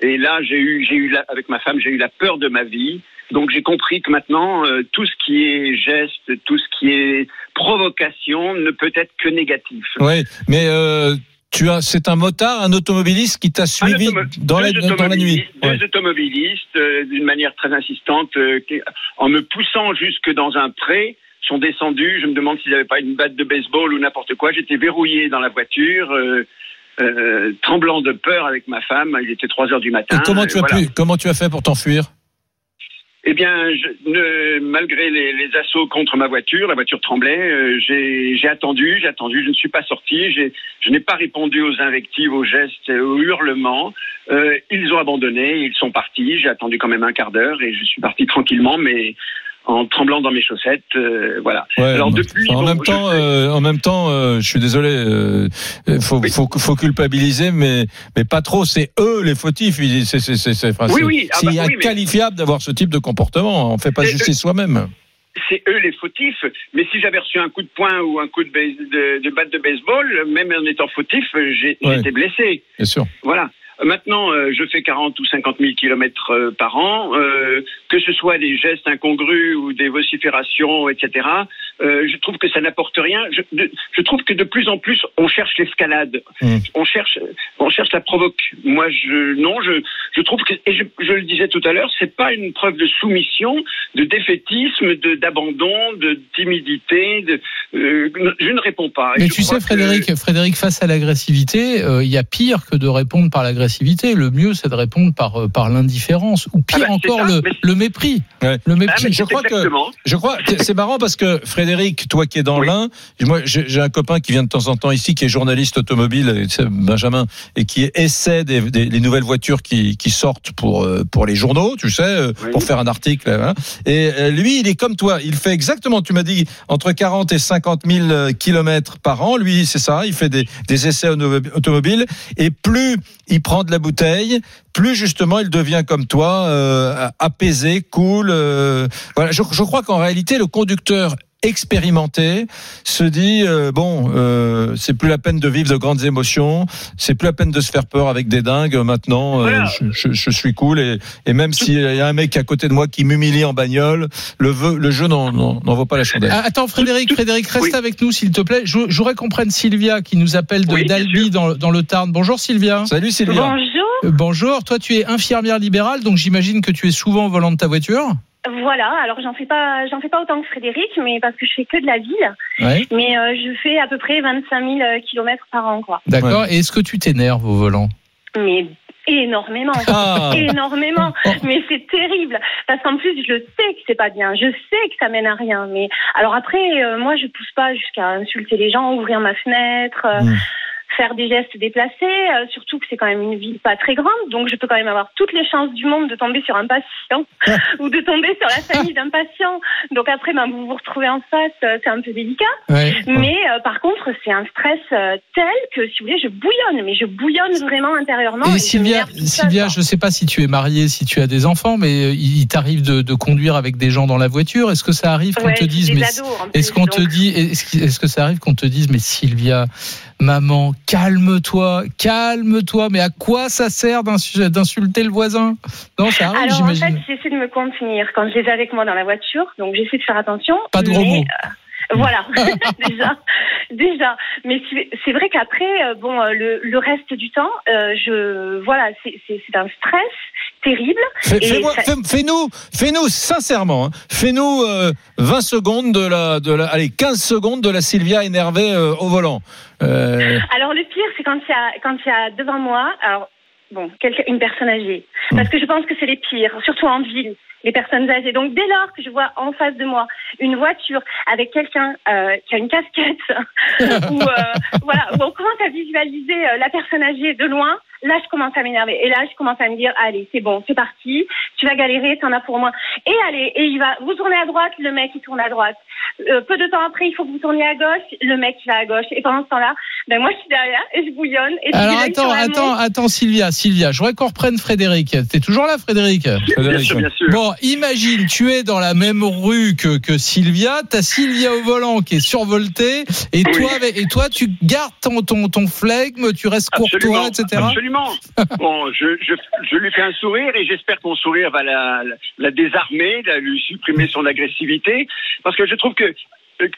et là, j'ai eu, j'ai eu la- avec ma femme, j'ai eu la peur de ma vie. Donc j'ai compris que maintenant, euh, tout ce qui est geste, tout ce qui est provocation ne peut être que négatif. Oui, mais euh, tu as, c'est un motard, un automobiliste qui t'a suivi dans la, deux dans la nuit. Deux automobilistes, euh, d'une manière très insistante, euh, qui- en me poussant jusque dans un pré, sont descendus. Je me demande s'ils n'avaient pas une batte de baseball ou n'importe quoi. J'étais verrouillé dans la voiture. Euh, tremblant de peur avec ma femme, il était 3 heures du matin. Et comment tu as voilà. pu, comment tu as fait pour t'enfuir? Eh bien, je, ne- malgré les, les assauts contre ma voiture, la voiture tremblait. euh, j'ai attendu, j'ai attendu. Je ne suis pas sorti. Je n'ai pas répondu aux invectives, aux gestes, aux hurlements. Euh, ils ont abandonné, ils sont partis. J'ai attendu quand même un quart d'heure et je suis parti (laughs) tranquillement, mais en tremblant dans mes chaussettes. euh, voilà. Ouais, Alors, depuis, en bon, même temps, euh, en même temps, euh, je suis désolé, euh, faut, Oui. faut, faut culpabiliser, mais, mais pas trop. C'est eux les fautifs. C'est, c'est, c'est, c'est, enfin, Oui, oui, ah bah mais- inqualifiable d'avoir ce type de comportement. On fait pas justice soi-même. c'est eux les fautifs. Mais si j'avais reçu un coup de poing ou un coup de, base- de, de batte de baseball, même en étant fautif, Ouais. j'étais blessé. Bien sûr. Voilà. Maintenant, euh, je fais 40 ou 50 000 kilomètres euh, par an, euh, que ce soit des gestes incongrus ou des vociférations, etc. euh, je trouve que ça n'apporte rien. Je, de- je trouve que de plus en plus, on cherche l'escalade, Mm. on cherche, on cherche la provoque. Moi, je non, je, je trouve que et je, je le disais tout à l'heure, c'est pas une preuve de soumission, de défaitisme, de d'abandon, de timidité. De, euh, je ne réponds pas. Et Mais tu sais, que- Frédéric, Frédéric, face à l'agressivité, euh, il y a pire que de répondre par l'agressivité. Le mieux, c'est de répondre par, euh, par l'indifférence. Ou pire Ah bah, encore, ça, le, mais- le mépris. Ouais. Le Ah, mépris. mais je crois que-. Je crois que c'est marrant parce que Frédéric, toi qui es dans Oui. l'Ain, moi j'ai un copain qui vient de temps en temps ici, qui est journaliste automobile, Benjamin, et qui essaie des, des- les nouvelles voitures qui, qui sortent pour euh, pour les journaux, tu sais, euh, Oui. pour faire un article. voilà. Et euh, lui, il est comme toi, il fait exactement, tu m'as dit, entre 40 et 50 000 kilomètres par an. Lui, c'est ça, il fait des, des essais auto- automobiles, et plus il prend de la bouteille, plus justement il devient comme toi, euh, apaisé, cool. euh, voilà, je, je crois qu'en réalité, le conducteur expérimenté se dit euh, bon euh, c'est plus la peine de vivre de grandes émotions c'est plus la peine de se faire peur avec des dingues maintenant euh, Voilà. je, je- je suis cool et, et même s'il y a un mec à côté de moi qui m'humilie en bagnole le, jeu n'en- n'en n'en vaut pas la chandelle Ah, Attends, Frédéric, Frédéric, reste Oui. avec nous, s'il te plaît. Voudrais qu'on prenne Sylvia qui nous appelle de Oui, sûr. dans, dans le Tarn. Bonjour Sylvia. salut Sylvia Bonjour. Euh, Bonjour. Toi, tu es infirmière libérale, donc j'imagine que tu es souvent au volant de ta voiture. Voilà, alors j'en fais pas j'en fais pas autant que Frédéric, mais parce que je fais que de la ville. Ouais. Mais euh, je fais à peu près 25 000 kilomètres par an, quoi. D'accord. Et est-ce que tu t'énerves au volant? Mais énormément. Ah. (laughs) Énormément. Mais c'est terrible. Parce qu'en plus, je sais que c'est pas bien. Je sais que ça mène à rien. Mais alors après, euh, moi, je pousse pas jusqu'à insulter les gens, ouvrir ma fenêtre. euh, Mm. Faire des gestes déplacés, euh, surtout que c'est quand même une ville pas très grande, donc je peux quand même avoir toutes les chances du monde de tomber sur un patient (laughs) (laughs) ou de tomber sur la famille d'un patient. Donc après, ben, vous vous retrouvez en face, euh, c'est un peu délicat. Ouais. Mais euh, par contre, c'est un stress euh, tel que, si vous voulez, je bouillonne, mais je bouillonne vraiment intérieurement. Et je Sylvia, seule, Sylvia, je ne sais pas si tu es mariée, si tu as des enfants, mais euh, il t'arrive de, de conduire avec des gens dans la voiture. Est-ce que ça arrive qu'on Ouais, te dise, mais est-ce qu'on te dit, est-ce que ça arrive qu'on te dise, mais Sylvia, maman, calme-toi, calme-toi. Mais à quoi ça sert d'insu- d'insulter le voisin? Non, ça arrive, Alors en fait, j'essaie de me contenir quand je les ai avec moi dans la voiture, donc j'essaie de faire attention. Pas de gros mais, mots. Voilà, (laughs) (laughs) déjà, déjà. Mais c'est vrai qu'après, euh, bon, euh, le, le reste du temps, euh, je, voilà, c'est un stress terrible. Fais- Et Fais-moi- ça- fais- Fais-nous, fais-nous sincèrement, hein, fais-nous euh, 20 secondes de la, de la, allez 15 secondes de la Sylvia énervée euh, au volant. Alors le pire, c'est quand il y a quand il y a devant moi, alors bon, une personne âgée, parce que je pense que c'est les pires, surtout en ville, les personnes âgées. Donc dès lors que je vois en face de moi une voiture avec quelqu'un euh, qui a une casquette, (laughs) ou euh, voilà, où on commence à visualiser euh, la personne âgée de loin. Là, je commence à m'énerver. Et là, je commence à me dire, allez, c'est bon, c'est parti. Tu vas galérer, t'en as pour moi. Et allez, et il va, vous tournez à droite, le mec, il tourne à droite. Euh, peu de temps après, il faut que vous tourniez à gauche, le mec, il va à gauche. Et pendant ce temps-là, ben, moi, je suis derrière et je bouillonne. Et je Alors attends, attends, attends, Sylvia, Sylvia, je voudrais qu'on reprenne Frédéric. T'es toujours là, Frédéric Bien Frédéric, sûr, bien sûr. Bon, imagine, tu es dans la même rue que, que Sylvia, t'as Sylvia au volant qui est survoltée, et Oui. toi, et toi, tu gardes ton, ton, ton flegme, tu restes courtois, Absolument, etc. absolument. (laughs) Bon, je, je, je lui fais un sourire et j'espère que mon sourire va la, la, la désarmer, la, lui supprimer son agressivité, parce que je trouve que euh,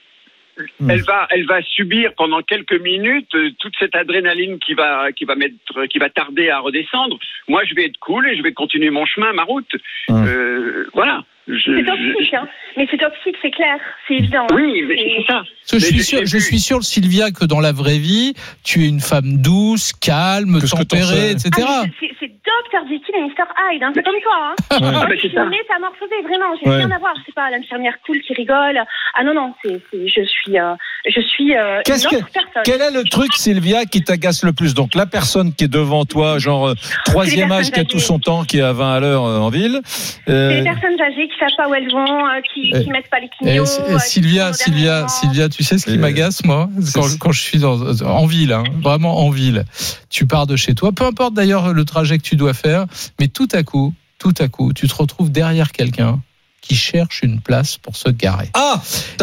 Hmm. elle va, elle va subir pendant quelques minutes euh, toute cette adrénaline qui va, qui va mettre, qui va tarder à redescendre. Moi, je vais être cool et je vais continuer mon chemin, ma route. Hmm. Euh, voilà. C'est toxique, hein. Mais c'est toxique, c'est clair. C'est évident. hein. oui, mais C'est- ça. Je suis sûr, j'ai je vu- suis sûr, Sylvia, que dans la vraie vie, tu es une femme douce, calme, tempérée, etc. Ah, c'est- Dr. Jekyll et Mr. Hyde, hein. c'est comme toi. Hein. Ouais. Moi, je suis ça. métamorphosée, vraiment. J'ai Ouais. rien à voir. C'est pas l'infirmière cool qui rigole. Ah non, non, c'est, je suis, euh, je suis euh, une Qu'est-ce autre que- personne. Quel est le truc, Sylvia, qui t'agace le plus? Donc la personne qui est devant toi, genre euh, troisième âge, qui a tout son temps, qui est à 20 à l'heure euh, en ville. C'est les personnes âgées qui savent pas où elles vont, euh, qui, Eh, qui mettent pas les Eh, clignots. S- euh, eh, qui Sylvia, Sylvia. Sylvia, tu sais ce qui m'agace, moi, quand, je suis dans, en ville, hein, vraiment en ville. Tu pars de chez toi, peu importe d'ailleurs le trajet que tu dois faire, mais tout à coup, tout à coup, tu te retrouves derrière quelqu'un qui cherche une place pour se garer. Ah,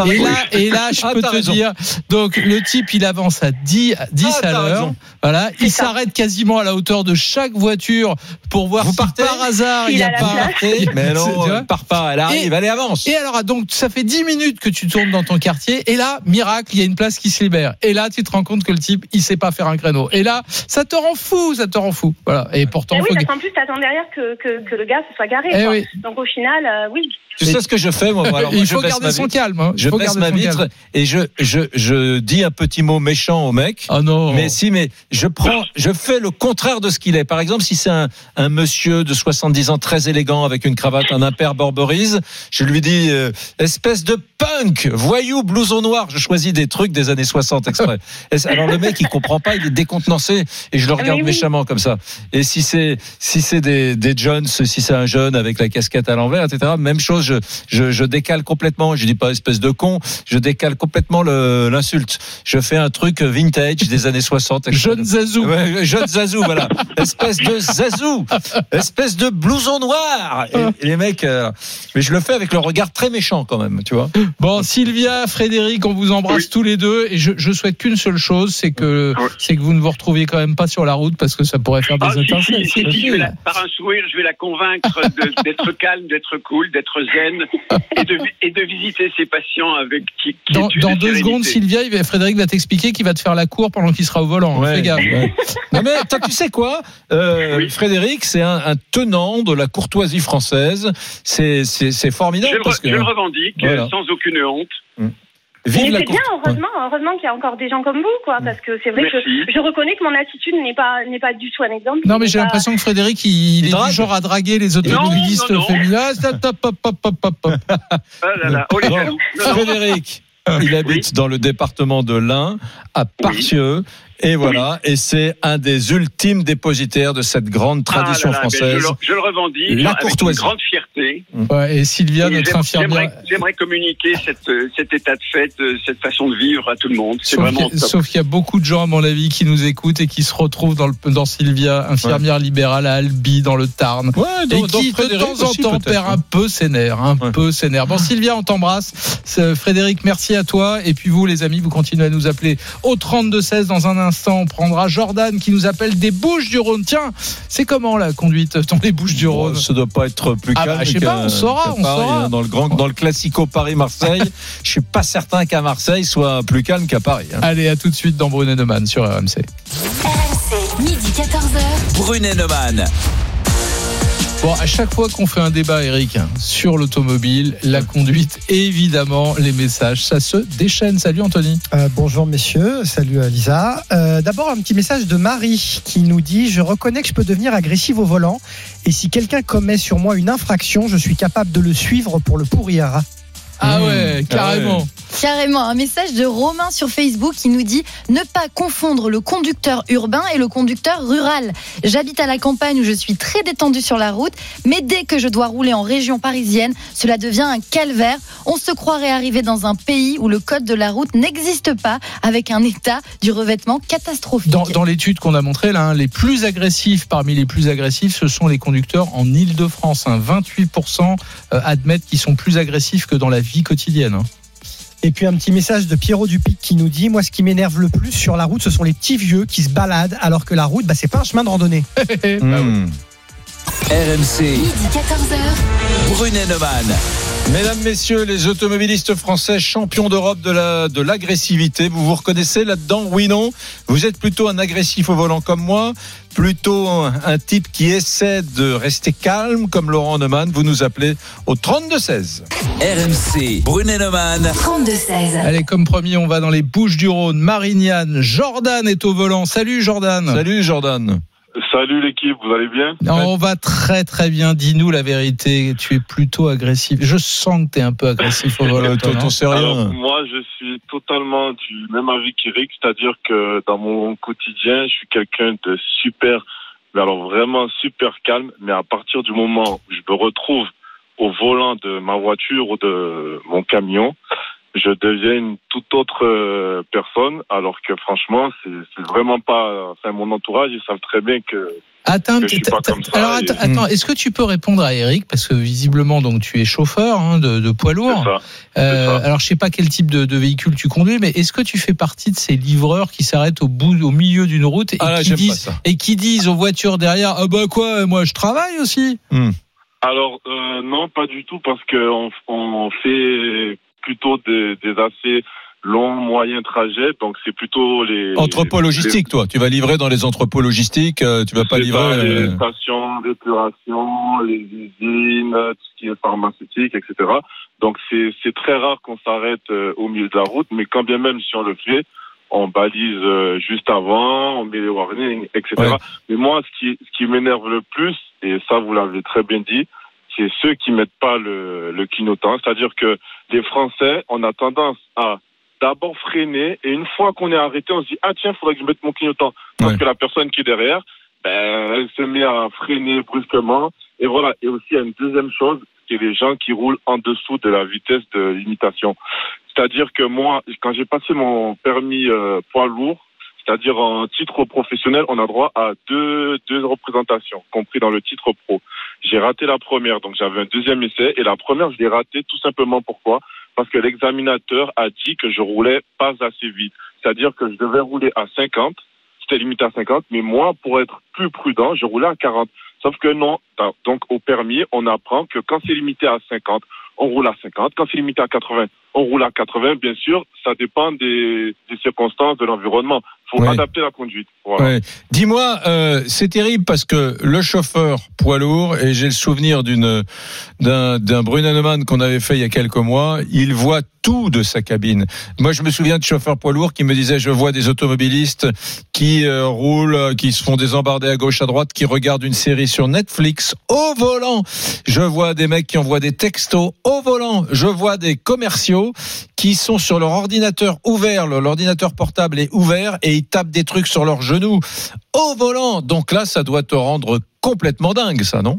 Et là, et là, je Ah, peux te raison. dire, donc le type, il avance à 10, à 10 Ah, à l'heure. Voilà, il s'arrête quasiment à la hauteur de chaque voiture pour voir Vous si partez par hasard il Il n'y a a pas. place. Mais (laughs) non, elle part pas, elle arrive, elle avance. Et alors, ah, donc, ça fait 10 minutes que tu tournes dans ton quartier, et là, miracle, il y a une place qui se libère. Et là, tu te rends compte que le type, il sait pas faire un créneau. Et là, ça te rend fou, ça te rend fou. Voilà. Et pourtant, Eh oui, faut... parce qu'en plus, t'attends derrière que, que, que le gars se soit garé. Eh quoi. oui. Donc au final, euh, oui. Tu sais ce que je fais, moi Alors, (laughs) moi, il faut garder son calme. hein. Je baisse ma vitre calme. et je, je, je dis un petit mot méchant au mec. Oh non. Mais si, mais je prends, je fais le contraire de ce qu'il est. Par exemple, si c'est un, un monsieur de 70 ans très élégant avec une cravate, un impair borberise, je lui dis euh, espèce de punk, voyou, blouson noir. Je choisis des trucs des années 60 exprès. (laughs) Alors le mec, il comprend pas, il est décontenancé et je le regarde Mais oui. méchamment comme ça. Et si c'est si c'est des des Jones, si c'est un jeune avec la casquette à l'envers, etc. Même chose, je, je je décale complètement. Je dis pas espèce de con, je décale complètement l'insulte. Je fais un truc vintage des années 60. exprès. Jeune Zazou. Ouais, jeune Zazou, voilà. (laughs) Espèce de Zazou. Espèce de blouson noir. Et, et les mecs, euh, mais je le fais avec le regard très méchant quand même, tu vois. Bon, Sylvia, Frédéric, on vous embrasse Oui. tous les deux et je, je souhaite qu'une seule chose, c'est que Oui. c'est que vous ne vous retrouviez quand même pas sur la route parce que ça pourrait faire des Ah, si, étincelles. si, si, si, je vais la- par un sourire, je vais la convaincre d'être calme, d'être cool, d'être zen et de, vi- et de visiter ses patients avec qui, Dans, deux sérénité. secondes, Sylvia, il va- Frédéric va t'expliquer qu'il va te faire la cour pendant qu'il sera au volant. hein. Fais gaffe. ouais. Non mais toi, tu sais quoi, Euh, Oui. Frédéric, c'est un, un tenant de la courtoisie française. C'est c'est Je formidable le, re- parce que je le revendique Voilà. sans aucune honte. Vive Mais c'est bien, heureusement, heureusement qu'il y a encore des gens comme vous, quoi, parce que c'est vrai Merci. que je reconnais que mon attitude n'est pas n'est pas du tout un exemple. Non, mais j'ai pas- l'impression que Frédéric, il, Il est du genre à draguer les automobilistes Non, non, non. féminins. Ah, Hop, hop, hop, hop, hop, hop. Ah là là, oh les Non. jaloux. Non, non. Frédéric, il habite dans le département de l'Ain, à Partieux. Et voilà, et c'est un des ultimes dépositaires de cette grande tradition Ah là là, mais française. Je, le- je le revendique La avec une courtoisie. grande fierté. Ouais, et Sylvia, Et notre infirmière. J'aimerais communiquer cette, euh, cet état de fait, euh, cette façon de vivre à tout le monde. Sauf vraiment qu'il y a- top. sauf qu'il y a beaucoup de gens, à mon avis, qui nous écoutent et qui se retrouvent dans, le, dans Sylvia, infirmière libérale à Albi, dans le Tarn. Ouais, Et dans qui, de temps en aussi, temps, perd hein. un peu ses nerfs. Un Ouais. peu ses nerfs. Bon, Sylvia, on t'embrasse. C'est- Frédéric, merci à toi. Et puis vous, les amis, vous continuez à nous appeler au 32-16. Dans un instant, on prendra Jordan qui nous appelle des Bouches du Rhône. Tiens, c'est comment la conduite dans les Bouches du Rhône? ça doit pas être plus Ah calme. bah, je sais pas, on saura, qu'à on Paris, saura. hein, Dans le grand, dans le classico Paris-Marseille, je suis pas certain qu'à Marseille soit plus calme qu'à Paris. hein. Allez, à tout de suite dans Brunet Neumann sur RMC. RMC, midi 14h. Brunet Neumann. Bon, à chaque fois qu'on fait un débat, Eric, hein, sur l'automobile, la conduite, évidemment, les messages, ça se déchaîne. Salut Anthony. Euh, bonjour messieurs, salut Lisa. Euh, D'abord un petit message de Marie qui nous dit Je reconnais que je peux devenir agressive au volant et si quelqu'un commet sur moi une infraction, je suis capable de le suivre pour le pourrir. Ah Mmh. ouais, carrément. Carrément, un message de Romain sur Facebook qui nous dit ne pas confondre le conducteur urbain et le conducteur rural. J'habite à la campagne où je suis très détendu sur la route, mais dès que je dois rouler en région parisienne, cela devient un calvaire. On se croirait arrivé dans un pays où le code de la route n'existe pas, avec un état du revêtement catastrophique. Dans, l'étude qu'on a montrée, hein, les plus agressifs, parmi les plus agressifs, ce sont les conducteurs en Ile-de-France. hein. 28% euh, admettent qu'ils sont plus agressifs que dans la vie quotidienne. Et puis un petit message de Pierrot Dupic qui nous dit Moi ce qui m'énerve le plus sur la route, ce sont les petits vieux qui se baladent alors que la route, bah, c'est pas un chemin de randonnée. (laughs) Mmh. RMC, Midi 14h. Brunet Neumann. Mesdames, Messieurs, les automobilistes français champions d'Europe de la de l'agressivité, vous vous reconnaissez là-dedans Oui, non? Vous êtes plutôt un agressif au volant comme moi Plutôt un, un type qui essaie de rester calme comme Laurent Neumann Vous nous appelez au 32-16. RMC, Brunet Neumann. 32-16. Allez, comme promis, on va dans les Bouches du Rhône. Marignane, Jordan est au volant. Salut Jordan. Salut Jordan Salut l'équipe, vous allez bien? Non, on va très très bien. Dis-nous la vérité. Tu es plutôt agressif. Je sens que tu es un peu agressif au volant. (laughs) Moi, je suis totalement du même avis qu'Eric, c'est-à-dire que dans mon quotidien, je suis quelqu'un de super, mais alors vraiment super calme, mais à partir du moment où je me retrouve au volant de ma voiture ou de mon camion, je deviens une toute autre euh, personne, alors que franchement, c'est vraiment pas, enfin, mon entourage, ils savent très bien que Attends, que je suis t'as- pas t'as- comme ça, alors et- attends, attends, est-ce que tu peux répondre à Eric? Parce que visiblement donc tu es chauffeur hein, de, de poids lourd. ça. Euh, alors je sais pas quel type de, de véhicule tu conduis, mais est-ce que tu fais partie de ces livreurs qui s'arrêtent au bout, au milieu d'une route et Ah là, qui disent et qui disent aux voitures derrière ah bah quoi moi je travaille aussi. Alors euh, non, pas du tout, parce que on, on fait plutôt des, des assez longs, moyens trajets, donc c'est plutôt les Entrepôt logistique, toi. Tu vas livrer dans les entrepôts logistiques. euh, Tu vas pas livrer. les euh, stations d'épuration, les usines, tout ce qui est pharmaceutique, etc. Donc c'est très rare qu'on s'arrête euh, au milieu de la route, mais quand bien même si on le fait, on balise euh, juste avant, on met les warnings, etc. Ouais. Mais moi, ce qui ce qui m'énerve le plus, et ça vous l'avez très bien dit, c'est ceux qui mettent pas le, le clignotant. C'est-à-dire que les Français, on a tendance à d'abord freiner et une fois qu'on est arrêté, on se dit ah tiens, faudrait que je mette mon clignotant parce Ouais. que la personne qui est derrière, ben, elle se met à freiner brusquement. Et voilà. Et aussi, il y a une deuxième chose, c'est les gens qui roulent en dessous de la vitesse de limitation. C'est-à-dire que moi, quand j'ai passé mon permis euh, poids lourd, c'est-à-dire en titre professionnel, on a droit à deux, deux représentations, compris dans le titre pro. J'ai raté la première, donc j'avais un deuxième essai, et la première, je l'ai raté tout simplement pourquoi? Parce que l'examinateur a dit que je roulais pas assez vite. C'est-à-dire que je devais rouler à 50, c'était limité à 50, mais moi, pour être plus prudent, je roulais à 40. Sauf que non, donc au permis, on apprend que quand c'est limité à 50, on roule à 50. Quand c'est limité à 80, on roule à 80. Bien sûr, ça dépend des, des circonstances de l'environnement. Il faut Ouais. adapter la conduite. Voilà. Ouais. Dis-moi, euh, c'est terrible parce que le chauffeur poids lourd, et j'ai le souvenir d'une d'un d'un qu'on avait fait il y a quelques mois, il voit tout de sa cabine. Moi, je me souviens de chauffeurs poids lourds qui me disaient, je vois des automobilistes qui euh, roulent, qui se font des embardés à gauche, à droite, qui regardent une série sur Netflix au volant. Je vois des mecs qui envoient des textos au volant. Je vois des commerciaux qui sont sur leur ordinateur ouvert, leur ordinateur portable est ouvert et ils tapent des trucs sur leurs genoux au volant. Donc là, ça doit te rendre complètement dingue, ça, non?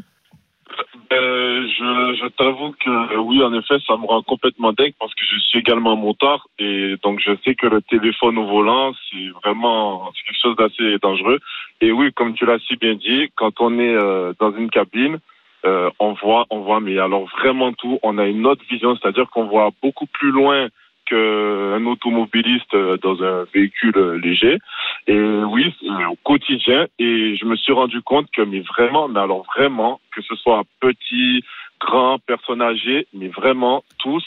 Euh, je, t'avoue que oui, en effet, ça me rend complètement dingue parce que je suis également motard et donc je sais que le téléphone au volant, c'est vraiment quelque chose d'assez dangereux. Et oui, comme tu l'as si bien dit, quand on est euh, dans une cabine, euh, on voit, on voit, mais alors vraiment tout. On a une autre vision, c'est-à-dire qu'on voit beaucoup plus loin qu'un automobiliste euh, dans un véhicule euh, léger. Et oui, c'est au quotidien. Et je me suis rendu compte que, mais vraiment, mais alors vraiment, que ce soit petit, grand, personne âgée, mais vraiment tous,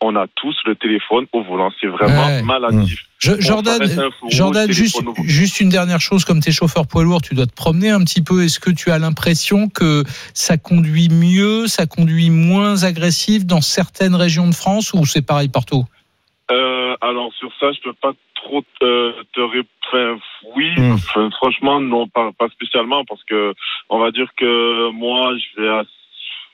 on a tous le téléphone au volant. C'est vraiment Ouais. maladif. Je- Bon, Jordan, Jordan juste, une dernière chose, comme tu es chauffeur poids lourd, tu dois te promener un petit peu. Est-ce que tu as l'impression que ça conduit mieux, ça conduit moins agressif dans certaines régions de France ou c'est pareil partout? Euh, alors sur ça, je peux pas trop te, te ré- enfin, oui, enfin, franchement non, pas, pas spécialement parce que on va dire que moi, je vais assez,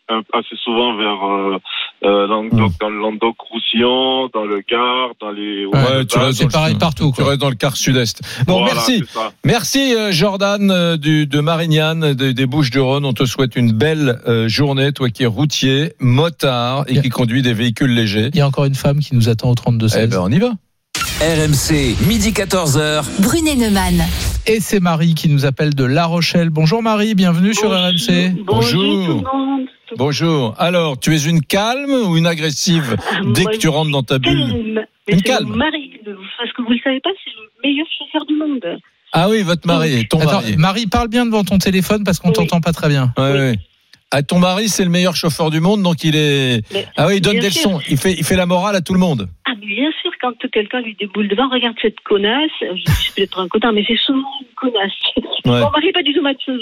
assez souvent vers euh, euh, Languedoc, dans le Languedoc-Roussillon, dans le Gard, dans les Ouais, tu restes c'est dans le- pareil partout, Tu restes dans le quart sud-est. Bon, Voilà, merci. Merci euh, Jordan euh, du, de Marignane, de- des Bouches-du-Rhône. On te souhaite une belle euh, journée, toi qui es routier, motard et qui conduit des véhicules légers. Il y a encore une femme qui nous attend au 32 Eh 16. ben, on y va. RMC, midi 14h. Brunet Neumann. Et c'est Marie qui nous appelle de La Rochelle. Bonjour Marie, bienvenue sur RMC. Bonjour. Bonjour. Alors, tu es une calme ou une agressive dès Moi, que tu rentres dans ta bulle Calme. Mais Une calme. mon mari, parce que vous le savez pas, c'est le meilleur chauffeur du monde. Ah oui, votre mari, ton Attends, mari. Marie, parle bien devant ton téléphone parce qu'on Oui. t'entend pas très bien. Ouais, ouais. Ah, ton mari, c'est le meilleur chauffeur du monde, donc il est. Mais- Ah oui, il donne des sûr. leçons. Il fait, il fait la morale à tout le monde. Ah, mais bien sûr, quand quelqu'un lui déboule devant, regarde cette connasse, je suis peut-être un connard, mais c'est souvent une connasse. Ouais. Mon mari n'est pas du tout macho.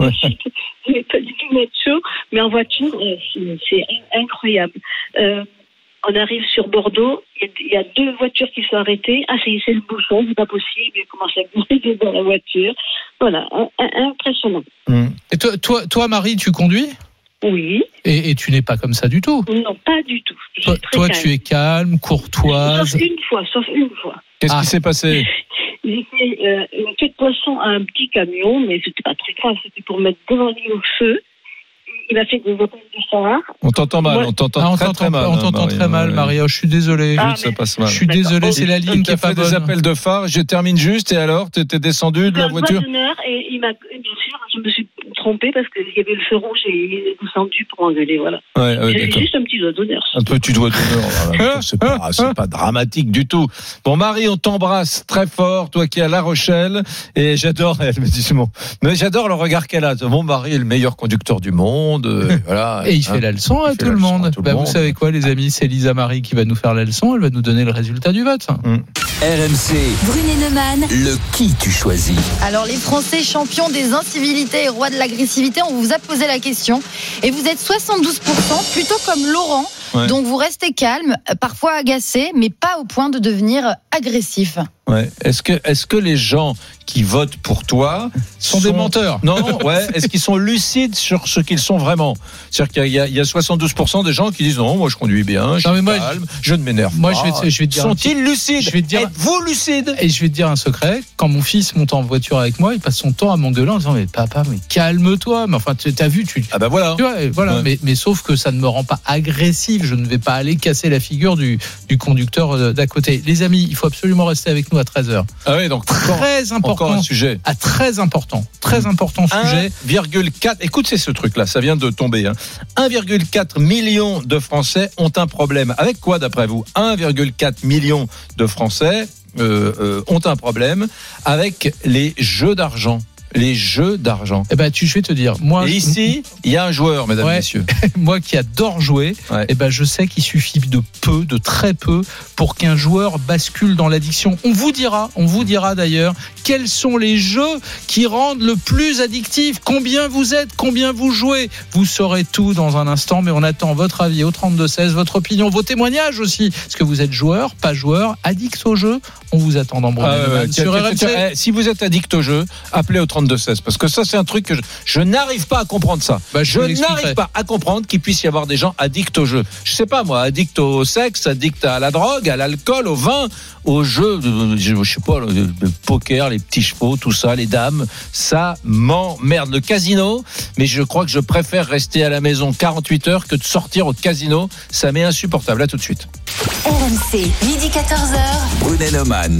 Ouais. (laughs) Il n'est pas du tout macho, mais en voiture, euh, c'est- c'est incroyable. Euh, on arrive sur Bordeaux, il y a- il y, a deux voitures qui sont arrêtées. Ah, c'est le bouchon, c'est pas possible. Il commence à glisser dans la voiture. Voilà, un- un- impressionnant. Hmm. Et toi, toi, toi Marie, tu conduis? Oui, et, et tu n'es pas comme ça du tout? non, pas du tout. Toi, tu es calme, courtoise. Sauf une fois, sauf une fois. Qu'est-ce Ah. qui s'est passé? (laughs) J'ai fait euh, une queue de poisson à un petit camion, mais c'était pas très grave, c'était pour mettre devant lui au feu. Il a fait des. On t'entend mal, on t'entend Ah, très t'entend très mal. on hein, t'entend Marie. très mal, Ouais. Maria. Je suis désolé. Ah, Ça passe mal. Je suis désolé, c'est la ligne qui pas fait des appels de phare, je termine juste, et alors, tu étais descendu de la voiture d'honneur, et il m'a, bien sûr, je me suis trompée parce qu'il y avait le feu rouge et il est descendu pour engueuler, voilà. Ouais, ouais, J'ai juste un petit doigt d'honneur. Un petit doigt d'honneur. (laughs) C'est pas, c'est pas dramatique du tout. Bon, Marie, on t'embrasse très fort, toi qui es à La Rochelle. Et j'adore, (laughs) elle me dit, bon, mais j'adore le regard qu'elle a. Mon mari est le meilleur conducteur du monde. euh, (laughs) voilà. Et il Hein. fait la leçon à tout la le leçon monde. à tout le Bah, monde. Vous savez quoi, les amis C'est Lisa Marie qui va nous faire la leçon. Elle va nous donner le résultat du vote. RMC, Brunet Neumann. le qui tu choisis. Alors les Français champions des incivilités et rois de l'agressivité, on vous a posé la question et vous êtes 72% plutôt comme Laurent. Ouais. Donc vous restez calme, parfois agacé, mais pas au point de devenir agressif. Ouais. Est-ce que, est-ce que les gens qui votent pour toi Sont des menteurs. Non, ouais. Est-ce qu'ils sont lucides sur ce qu'ils sont vraiment? C'est-à-dire qu'il y a, il y a 72% des gens qui disent non, moi je conduis bien, je suis moi, calme, je ne m'énerve moi, pas. je vais te- je vais te dire un Sont-ils lucides? Je vais te dire- Êtes-vous lucide Et je vais te dire un secret. Quand mon fils monte en voiture avec moi, il passe son temps à m'engueuler en disant mais papa, mais calme-toi. Mais enfin, tu as vu, tu. Ah bah voilà. Tu vois, voilà. Ouais. Mais, mais sauf que ça ne me rend pas agressif. Je ne vais pas aller casser la figure du, du conducteur euh, d'à côté. Les amis, il faut absolument rester avec nous à 13h. Ah oui, donc encore, Très encore important. un sujet. À très important. Très important sujet. 1,4. Écoute, c'est ce truc-là, ça vient de tomber. hein. 1,4 million de Français ont un problème. Avec quoi, d'après vous? 1,4 million de Français euh, euh, ont un problème avec les jeux d'argent. Les jeux d'argent. Eh ben, tu, je vais te dire, moi, Et ici, il y a un joueur, mesdames, Ouais. messieurs. (laughs) moi qui adore jouer, Ouais. eh ben, je sais qu'il suffit de peu, de très peu, pour qu'un joueur bascule dans l'addiction. On vous dira, on vous dira d'ailleurs, quels sont les jeux qui rendent le plus addictif, combien vous êtes, combien vous jouez? Vous saurez tout dans un instant, mais on attend votre avis au 32-16, votre opinion, vos témoignages aussi. Est-ce que vous êtes joueur, pas joueur, addict au jeu? On vous attend dans Ah, sur RMC. eh, si vous êtes addict au jeu, appelez au 3216 parce que ça c'est un truc que je, je n'arrive pas à comprendre ça. Bah, je n'arrive pas à comprendre qu'il puisse y avoir des gens addicts au jeu. Je sais pas moi, addicts au sexe, addicts à la drogue, à l'alcool, au vin, au jeu, de- je, sais pas, le, le poker, les petits chevaux, tout ça, les dames, ça m'emmerde. Le casino, mais je crois que je préfère rester à la maison 48 heures que de sortir au casino. Ça m'est insupportable. À tout de suite. RMC, midi 14h. Brunet Neumann.